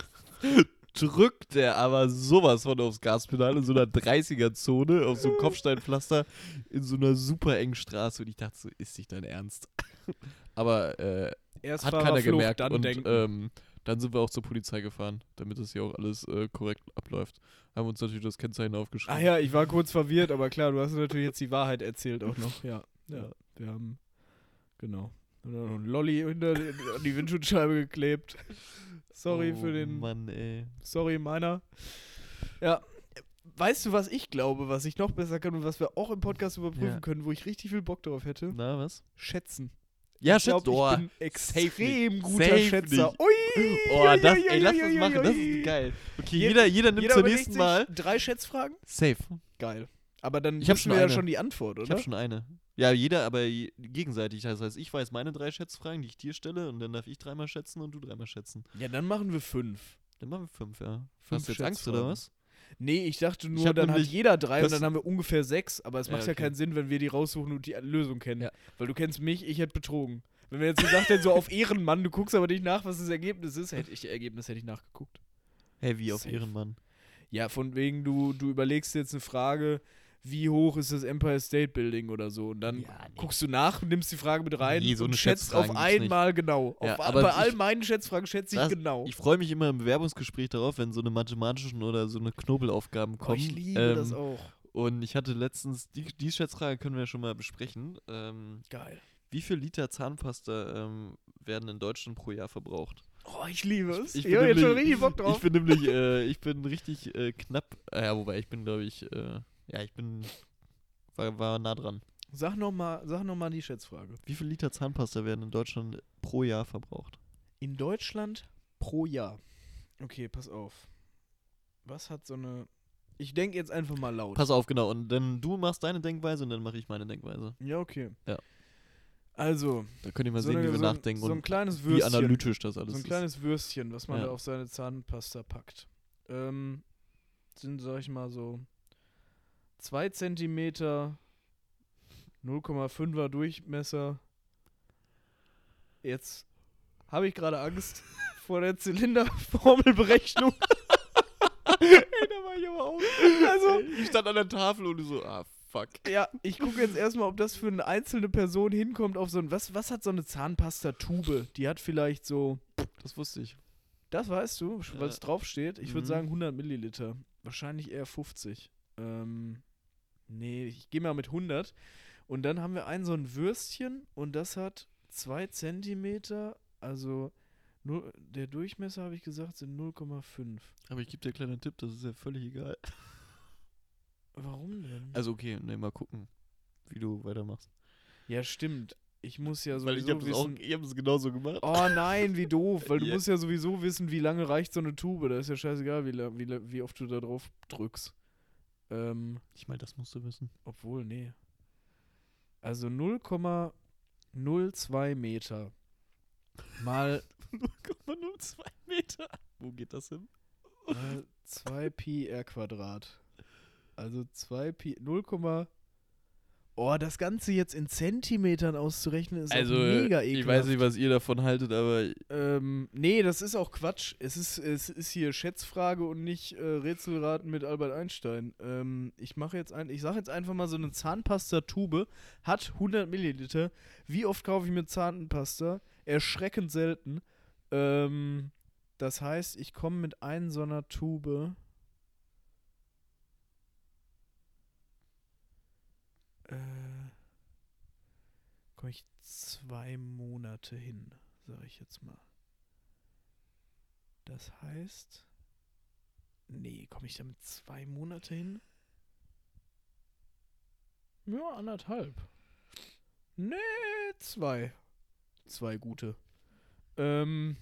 (laughs) drückt er aber sowas von aufs Gaspedal in so einer 30er-Zone, auf so einem Kopfsteinpflaster, in so einer super engen Straße. Und ich dachte so, ist nicht dein Ernst? (laughs) aber äh, Erst hat keiner Fahrerflucht, gemerkt. dann und denken. ähm, dann sind wir auch zur Polizei gefahren, damit das hier auch alles äh, korrekt abläuft. Haben uns natürlich das Kennzeichen aufgeschrieben. Ah ja, ich war kurz verwirrt, aber klar, du hast natürlich jetzt die Wahrheit erzählt auch noch. Ja, (laughs) ja. Wir haben, genau. Und dann noch ein Lolli hinter die, an die Windschutzscheibe geklebt. Sorry oh, für den, Mann, ey. sorry meiner. Ja. Weißt du, was ich glaube, was ich noch besser kann und was wir auch im Podcast überprüfen Ja. können, wo ich richtig viel Bock drauf hätte? Na, was? Schätzen. Ja, ich glaube, oh, ich bin extrem guter Safe Schätzer. nicht. Ui, Oh, ui, das, ui, ey, lass das machen, das ist geil. Okay, Je- jeder, jeder nimmt Jeder überlegt nächsten Mal. drei Schätzfragen? Safe. Geil. Aber dann Ich wissen schon wir ja schon die Antwort, Ich oder? habe schon eine. Ja, jeder, aber gegenseitig. Das heißt, ich weiß meine drei Schätzfragen, die ich dir stelle, und dann darf ich dreimal schätzen und du dreimal schätzen. Ja, dann machen wir fünf. Dann machen wir fünf, ja. Fünf Hast du jetzt Angst oder was? Nee, ich dachte nur, hab dann hat jeder drei und das- dann haben wir ungefähr sechs, aber es Ja, macht ja okay. keinen Sinn, wenn wir die raussuchen und die Lösung kennen. Ja. Weil du kennst mich, ich hätte betrogen. Wenn wir jetzt gesagt hätten, so auf (laughs) Ehrenmann, du guckst aber nicht nach, was das Ergebnis ist, hätte ich Ergebnis hätte ich nachgeguckt. Hey, wie auf Safe. Ehrenmann. Ja, von wegen, du, du überlegst jetzt eine Frage, wie hoch ist das Empire State Building oder so. Und dann Ja, nee. guckst du nach, nimmst die Frage mit rein Nee, so und schätzt auf einmal genau. Ja, auf, aber bei ich- all meinen Schätzfragen schätze ich Das- genau. Ich freue mich immer im Bewerbungsgespräch darauf, wenn so eine mathematischen oder so eine Knobelaufgaben Oh, kommen. ich liebe ähm, das auch. Und ich hatte letztens, die, die Schätzfrage können wir schon mal besprechen. Ähm, Geil. wie viel Liter Zahnpasta ähm, werden in Deutschland pro Jahr verbraucht? Oh, ich liebe es. Ich Ich, bin habe jetzt schon nämlich- richtig Bock (laughs) drauf. Ich bin nämlich, äh, ich bin richtig äh, knapp, äh, ja, wobei ich bin, glaube ich, äh, ja, ich bin, war, war nah dran. Sag nochmal sag noch mal die Schätzfrage. Wie viel Liter Zahnpasta werden in Deutschland pro Jahr verbraucht? In Deutschland pro Jahr. Okay, pass auf. Was hat so eine. Ich denke jetzt einfach mal laut. Pass auf, genau. Und dann du machst deine Denkweise und dann mache ich meine Denkweise. Ja, okay. Ja. Also, Da könnt ihr mal so, sehen, eine, wie wir so, nachdenken so ein und kleines wie Würstchen. analytisch das alles so ein ist. kleines Würstchen, was man Ja. da auf seine Zahnpasta packt. Ähm, sind, sag ich mal, so 2 Zentimeter, 0,5er Durchmesser. Jetzt habe ich gerade Angst (laughs) vor der Zylinderformelberechnung. (laughs) Ey, da war ich aber auch. Also, ich stand an der Tafel und du so, ah, fuck. ja, ich gucke jetzt erstmal, ob das für eine einzelne Person hinkommt auf so ein. Was, was hat so eine Zahnpasta-Tube? Die hat vielleicht so. Das wusste ich. Das weißt du, weil es Ja. draufsteht. Ich würde Mhm. sagen 100 Milliliter. Wahrscheinlich eher 50. Ähm, nee, ich gehe mal mit 100. Und dann haben wir ein so ein Würstchen und das hat 2 Zentimeter. Also nur, der Durchmesser, habe ich gesagt, sind 0,5. Aber ich gebe dir einen kleinen Tipp, das ist ja völlig egal. Warum denn? Also okay, ne, mal gucken, wie du weitermachst. ja, stimmt. Ich muss ja Weil ich sowieso habe das auch, wissen. ich hab das genauso gemacht. Oh nein, wie doof, weil du Ja. musst ja sowieso wissen, wie lange reicht so eine Tube. Da ist ja scheißegal, wie, wie, wie oft du da drauf drückst. Ähm, Ich meine, das musst du wissen. Obwohl, nee. Also 0,02 Meter mal (laughs) 0,02 Meter. Wo geht das hin? mal 2 Pi r Quadrat. Also 2 Pi 0, Oh, das Ganze jetzt in Zentimetern auszurechnen ist Also, auch mega ich ekelhaft. weiß nicht, was ihr davon haltet, aber Ähm, nee, das ist auch Quatsch. Es ist, es ist hier Schätzfrage und nicht äh, Rätselraten mit Albert Einstein. Ähm, ich mache jetzt ein, ich sage jetzt einfach mal so eine Zahnpasta-Tube hat 100 Milliliter. Wie oft kaufe ich mir Zahnpasta? Erschreckend selten. Ähm, das heißt, ich komme mit einer so einer Tube. Äh, komme ich zwei Monate hin, sage ich jetzt mal. Das heißt, nee, komme ich damit zwei Monate hin? Ja, anderthalb. Nee, zwei. Zwei gute. Ähm,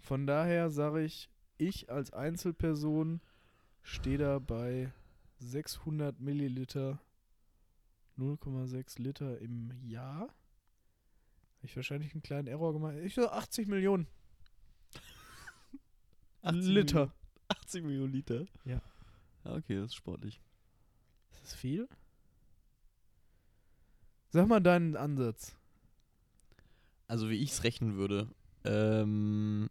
von daher sage ich, ich als Einzelperson stehe da bei 600 Milliliter, 0,6 Liter im Jahr. Habe ich wahrscheinlich einen kleinen Error gemacht. Ich so 80 Millionen (laughs) 80 Liter. Millionen, 80 Millionen Liter? Ja. Ja, okay, das ist sportlich. Ist das viel? Sag mal deinen Ansatz. Also wie ich es rechnen würde. Ähm,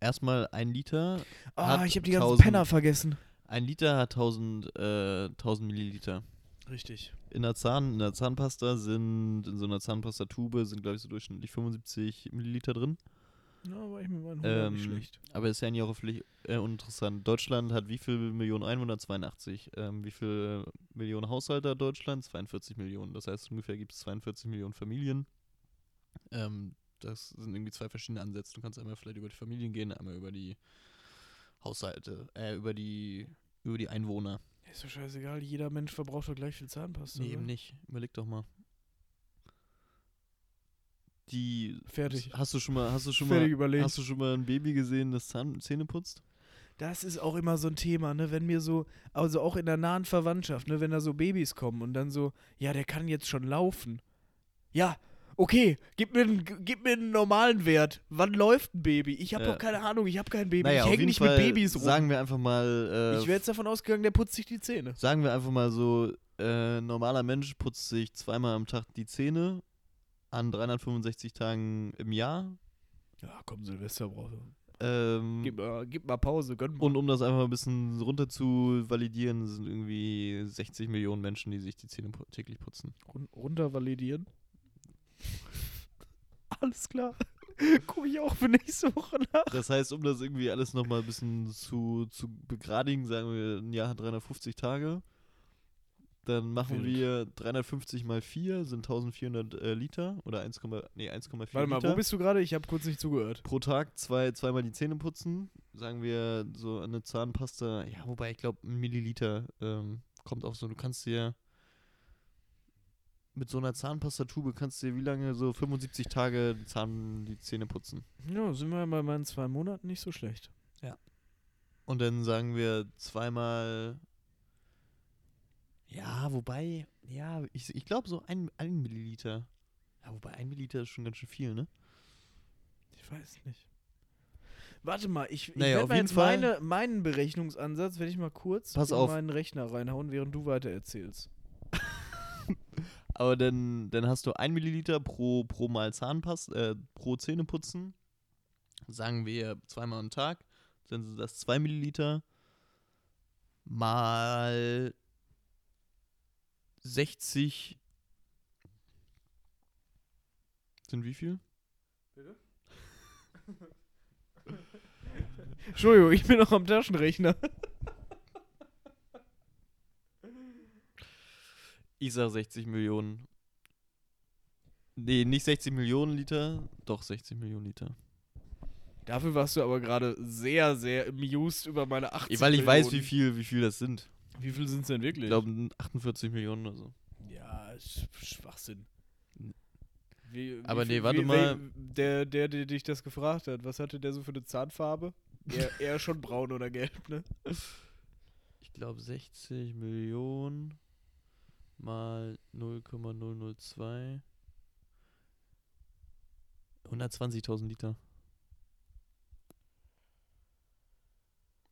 erstmal ein Liter. Ah, Hat ich habe die ganzen 1000 Penner vergessen. Ein Liter hat 1000, äh, 1000 Milliliter. Richtig. In der, Zahn, in der Zahnpasta sind, in so einer Zahnpastatube sind, glaube ich, so durchschnittlich 75 Milliliter drin. Ja, war ich mit meinen Hunger nicht Ähm, schlecht. Aber ist ja nicht auch völlig äh, uninteressant. Deutschland hat wie viel Millionen Einwohner? 82. Ähm, wie viel Millionen Haushalte hat Deutschland? 42 Millionen. Das heißt, ungefähr gibt es 42 Millionen Familien. Ähm, das sind irgendwie zwei verschiedene Ansätze. Du kannst einmal vielleicht über die Familien gehen, einmal über die Haushalte, äh, über die, über die Einwohner. Ist doch scheißegal, jeder Mensch verbraucht doch gleich viel Zahnpasta. Nee, oder? eben nicht. Überleg doch mal. Die. Fertig. Hast du schon mal, hast du schon Fertig mal, überlegt. hast du schon mal ein Baby gesehen, das Zahn, Zähne putzt? Das ist auch immer so ein Thema, ne? Wenn mir so, also auch in der nahen Verwandtschaft, ne, wenn da so Babys kommen und dann so, ja, der kann jetzt schon laufen. Ja, okay, gib mir, einen- gib mir einen normalen Wert. Wann läuft ein Baby? Ich habe Ja. doch keine Ahnung, ich habe kein Baby. Naja, ich hänge nicht Fall mit Babys rum. Sagen wir einfach mal. Äh, ich wäre jetzt davon ausgegangen, der putzt sich die Zähne. sagen wir einfach mal so: äh, normaler Mensch putzt sich zweimal am Tag die Zähne an 365 Tagen im Jahr. Ja, komm, Silvester braucht Ähm, gib, mal, gib mal Pause, gönn mal. und um das einfach mal ein bisschen runter zu validieren, sind irgendwie 60 Millionen Menschen, die sich die Zähne täglich putzen. Run runter validieren. (laughs) Alles klar. (laughs) Guck ich auch für nächste Woche nach. Das heißt, um das irgendwie alles nochmal ein bisschen zu, zu begradigen, sagen wir, ein Jahr hat 350 Tage. Dann machen Wild. wir 350 mal 4 sind 1400 äh, Liter oder 1, nee, 1,4 Warte mal, Liter. wo bist du gerade? Ich habe kurz nicht zugehört. Pro Tag zwei, zweimal die Zähne putzen. Sagen wir so eine Zahnpasta, ja, wobei ich glaube, ein Milliliter ähm, kommt auch so. Du kannst dir mit so einer Zahnpastatube kannst du dir wie lange? So 75 Tage die, Zahn, die Zähne putzen. Ja, sind wir bei meinen zwei Monaten nicht so schlecht. Und dann sagen wir zweimal. Ja, wobei, ja, ich, ich glaube so ein, ein Milliliter. Ja, wobei ein Milliliter ist schon ganz schön viel, ne? Ich weiß nicht. Warte mal, ich, ich Naja, werd auf mal jetzt Fall- meine, meinen Berechnungsansatz werde ich mal kurz Pass in auf. meinen Rechner reinhauen, während du weiter erzählst. Aber dann, dann hast du ein Milliliter pro, pro Mal Zahnpasta, äh, pro Zähneputzen. Sagen wir zweimal am Tag. Dann sind das zwei Milliliter mal 60. Sind wie viel? (laughs) Entschuldigung, ich bin noch am Taschenrechner. Ich sag 60 Millionen. Nee, nicht 60 Millionen Liter, doch 60 Millionen Liter. Dafür warst du aber gerade sehr, sehr amused über meine 80 Weil ich weiß, wie Millionen. viel, wie viel das sind. Wie viel sind es denn wirklich? Ich glaube 48 Millionen oder so. ja, Sch- Schwachsinn. Wie, Aber wie nee, warte wie, mal. Der, der, der dich das gefragt hat, was hatte der so für eine Zahnfarbe? Eher, eher (laughs) schon braun oder gelb, ne? Ich glaube 60 Millionen mal 0,002. 120.000 Liter.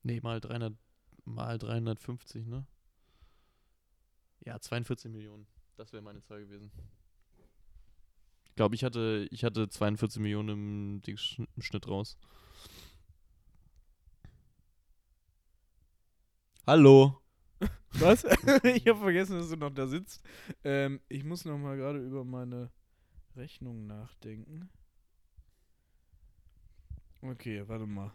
Nee, mal 300, mal 350, ne? Ja, 42 Millionen. Das wäre meine Zahl gewesen. Ich glaube, ich hatte, ich hatte 42 Millionen im, im Schnitt raus. Hallo. Was? (laughs) ich habe vergessen, dass du noch da sitzt. Ähm, ich muss noch mal gerade über meine Rechnung nachdenken. Okay, warte mal.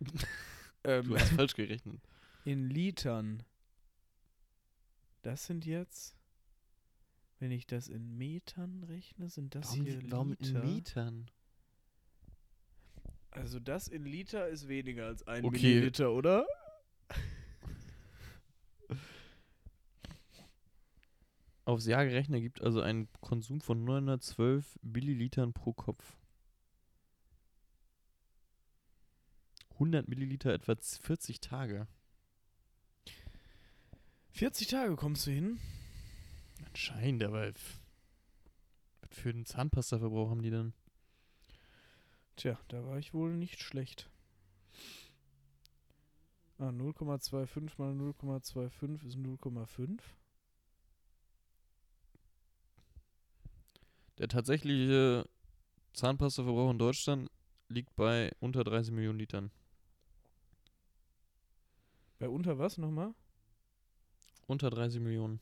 (laughs) ähm, Du hast falsch gerechnet. in Litern. Das sind jetzt, wenn ich das in Metern rechne, sind das Warum, hier warum Liter. in Metern? Also das in Liter ist weniger als ein Okay. Milliliter, oder? Aufs Jahr gerechnet gibt also einen Konsum von 912 Millilitern pro Kopf. 100 Milliliter etwa 40 Tage. 40 Tage kommst du hin? Anscheinend, aber was für einen Zahnpastaverbrauch haben die denn? Tja, da war ich wohl nicht schlecht. Ah, 0,25 mal 0,25 ist 0,5. Der tatsächliche Zahnpastaverbrauch in Deutschland liegt bei unter 30 Millionen Litern. Bei unter was nochmal? Unter 30 Millionen.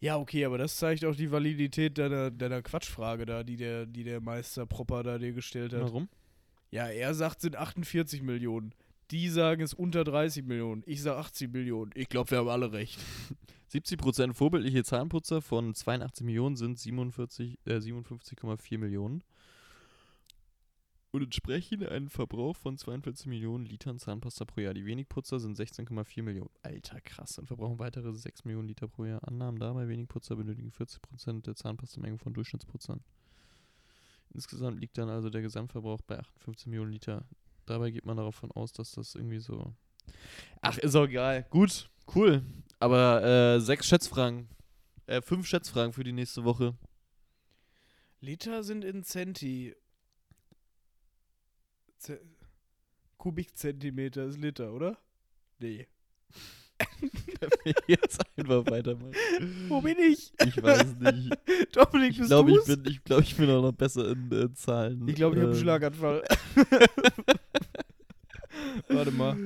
Ja, okay, aber das zeigt auch die Validität deiner, deiner Quatschfrage da, die der, die der Meister Propper da dir gestellt hat. Warum? Ja, er sagt, sind 48 Millionen. Die sagen, es unter 30 Millionen. Ich sage 80 Millionen. Ich glaube, wir haben alle recht. (laughs) 70% vorbildliche Zahnputzer von 82 Millionen sind 47, äh, 57,4 Millionen. Und entsprechen einen Verbrauch von 42 Millionen Litern Zahnpasta pro Jahr. Die Wenigputzer sind 16,4 Millionen. Alter, krass. Und verbrauchen weitere 6 Millionen Liter pro Jahr. Annahmen dabei, Wenigputzer benötigen 40% der Zahnpastamenge von Durchschnittsputzern. Insgesamt liegt dann also der Gesamtverbrauch bei 58 Millionen Liter. Dabei geht man darauf von aus, dass das irgendwie so. Ach, ist auch egal. Gut, cool. Aber äh, sechs Schätzfragen. Äh, fünf Schätzfragen für die nächste Woche. Liter sind in Centi. Z Kubikzentimeter ist Liter, oder? Nee. (laughs) Jetzt einfach weitermachen. Wo bin ich? Ich weiß nicht. (laughs) Dominik, Ich bist glaube, ich du's? bin, ich, glaub, ich bin auch noch besser in äh, Zahlen. Ich glaube, ich habe einen Ähm, Schlaganfall. (laughs) Warte mal.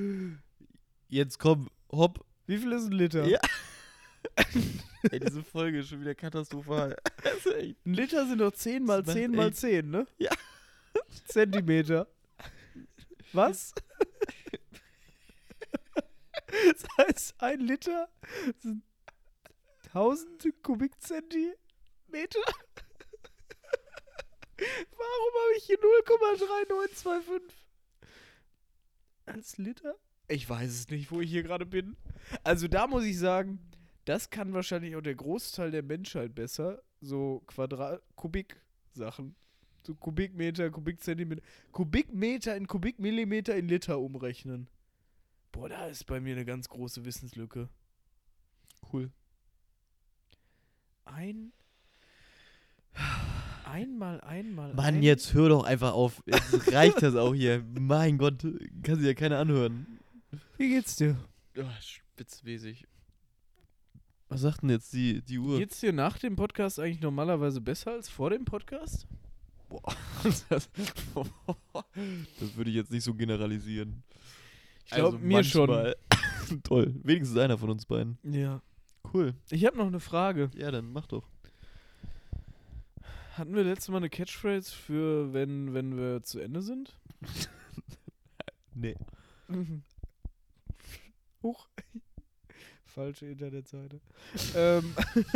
Jetzt komm, hopp. Wie viel ist ein Liter? Ja. (laughs) Ey, diese Folge ist schon wieder katastrophal. Ein Liter sind doch 10 mal Das macht 10 mal echt- 10, ne? Ja. Zentimeter. Was? Das heißt, ein Liter sind 1000 Kubikzentimeter? Warum habe ich hier 0,3925 als Liter? Ich weiß es nicht, wo ich hier gerade bin. Also da muss ich sagen, das kann wahrscheinlich auch der Großteil der Menschheit besser. So Quadrat, Kubik-Sachen. So Kubikmeter, Kubikzentimeter. Kubikmeter in Kubikmillimeter in Liter umrechnen. Boah, da ist bei mir eine ganz große Wissenslücke. Cool. Ein. Einmal, einmal. Mann, ein, jetzt hör doch einfach auf. Jetzt (laughs) reicht das auch hier. Mein Gott, kann sich ja keiner anhören. Wie geht's dir? Oh, spitzwesig. Was sagt denn jetzt die, die Uhr? Geht's dir nach dem Podcast eigentlich normalerweise besser als vor dem Podcast? (laughs) das, das würde ich jetzt nicht so generalisieren. Ich glaube, mir schon. (laughs) Toll. Wenigstens einer von uns beiden. Ja. Cool. Ich habe noch eine Frage. Ja, dann mach doch. Hatten wir letztes Mal eine Catchphrase für, wenn, wenn wir zu Ende sind? (laughs) Nee. (laughs) Huch. Falsche Internetseite. ähm. (laughs)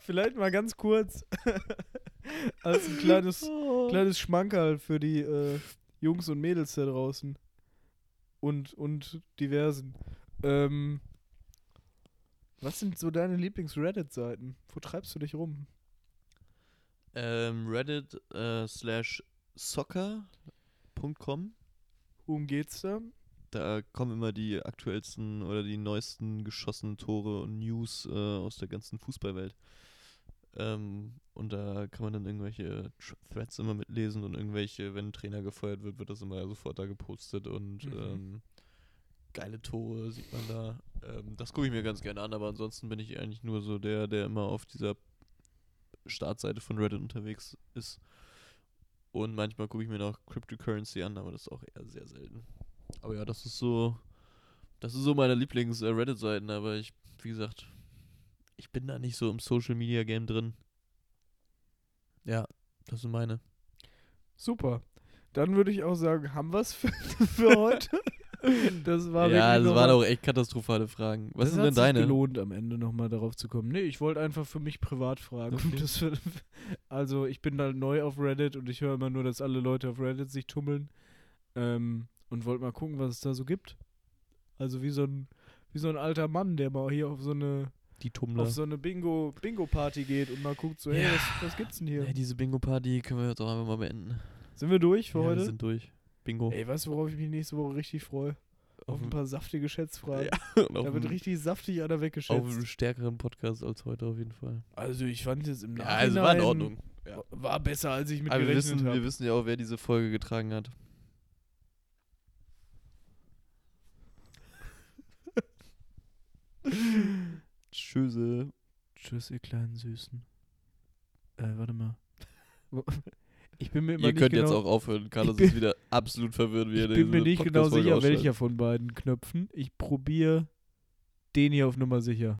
Vielleicht mal ganz kurz als ein kleines, kleines Schmankerl für die äh, Jungs und Mädels da draußen. Und, und diversen. Ähm, was sind so deine Lieblings-Reddit-Seiten? Wo treibst du dich rum? Ähm, Reddit äh, slash soccer.com. Worum geht's da? Da kommen immer die aktuellsten oder die neuesten geschossenen Tore und News äh, aus der ganzen Fußballwelt. Ähm, und da kann man dann irgendwelche Tr- Threads immer mitlesen und irgendwelche, wenn ein Trainer gefeuert wird, wird das immer sofort da gepostet und Mhm. ähm, geile Tore sieht man da. Ähm, das gucke ich mir ganz gerne an, aber ansonsten bin ich eigentlich nur so der, der immer auf dieser Startseite von Reddit unterwegs ist. Und manchmal gucke ich mir noch Cryptocurrency an, aber das ist auch eher sehr selten. Aber ja, das ist so, das ist so meine Lieblings-Reddit-Seiten, aber ich, wie gesagt, ich bin da nicht so im Social-Media-Game drin. Ja, das sind meine. Super. Dann würde ich auch sagen, haben wir es für, (laughs) für heute? (laughs) (laughs) Das war ja, das waren auch echt katastrophale Fragen. Was das sind hat denn sich deine? gelohnt, am Ende nochmal darauf zu kommen. Nee, ich wollte einfach für mich privat fragen. Okay. (laughs) Also ich bin da neu auf Reddit und ich höre immer nur, dass alle Leute auf Reddit sich tummeln. Ähm, und wollte mal gucken, was es da so gibt. Also wie so ein, wie so ein alter Mann, der mal hier auf so eine, Die Tummler. auf so eine Bingo, Bingo-Party geht und mal guckt, so, hey, Ja. was, was gibt's denn hier? Ja, diese Bingo-Party können wir jetzt auch einfach mal beenden. Sind wir durch für ja, heute? Wir sind durch. Bingo. Ey, weißt du, worauf ich mich nächste Woche richtig freue? Auf ein paar saftige Schätzfragen. Ja, (laughs) auf, Da wird richtig saftig einer auf weggeschätzt. einem stärkeren Podcast als heute auf jeden Fall. Also ich fand es im Ja, Nachhinein also war in Ordnung. Ja. war besser, als ich mit Aber wir gerechnet wissen, wir habe. wissen ja auch, wer diese Folge getragen hat. Tschüsse. Tschüss, ihr kleinen Süßen. Äh, warte mal. (laughs) Ich bin mir immer Ihr könnt genau, jetzt auch aufhören. Carlos bin- ist wieder absolut verwirrt, wie ich er bin mir nicht genau sicher, welcher von beiden Knöpfen. Ich probiere den hier auf Nummer sicher.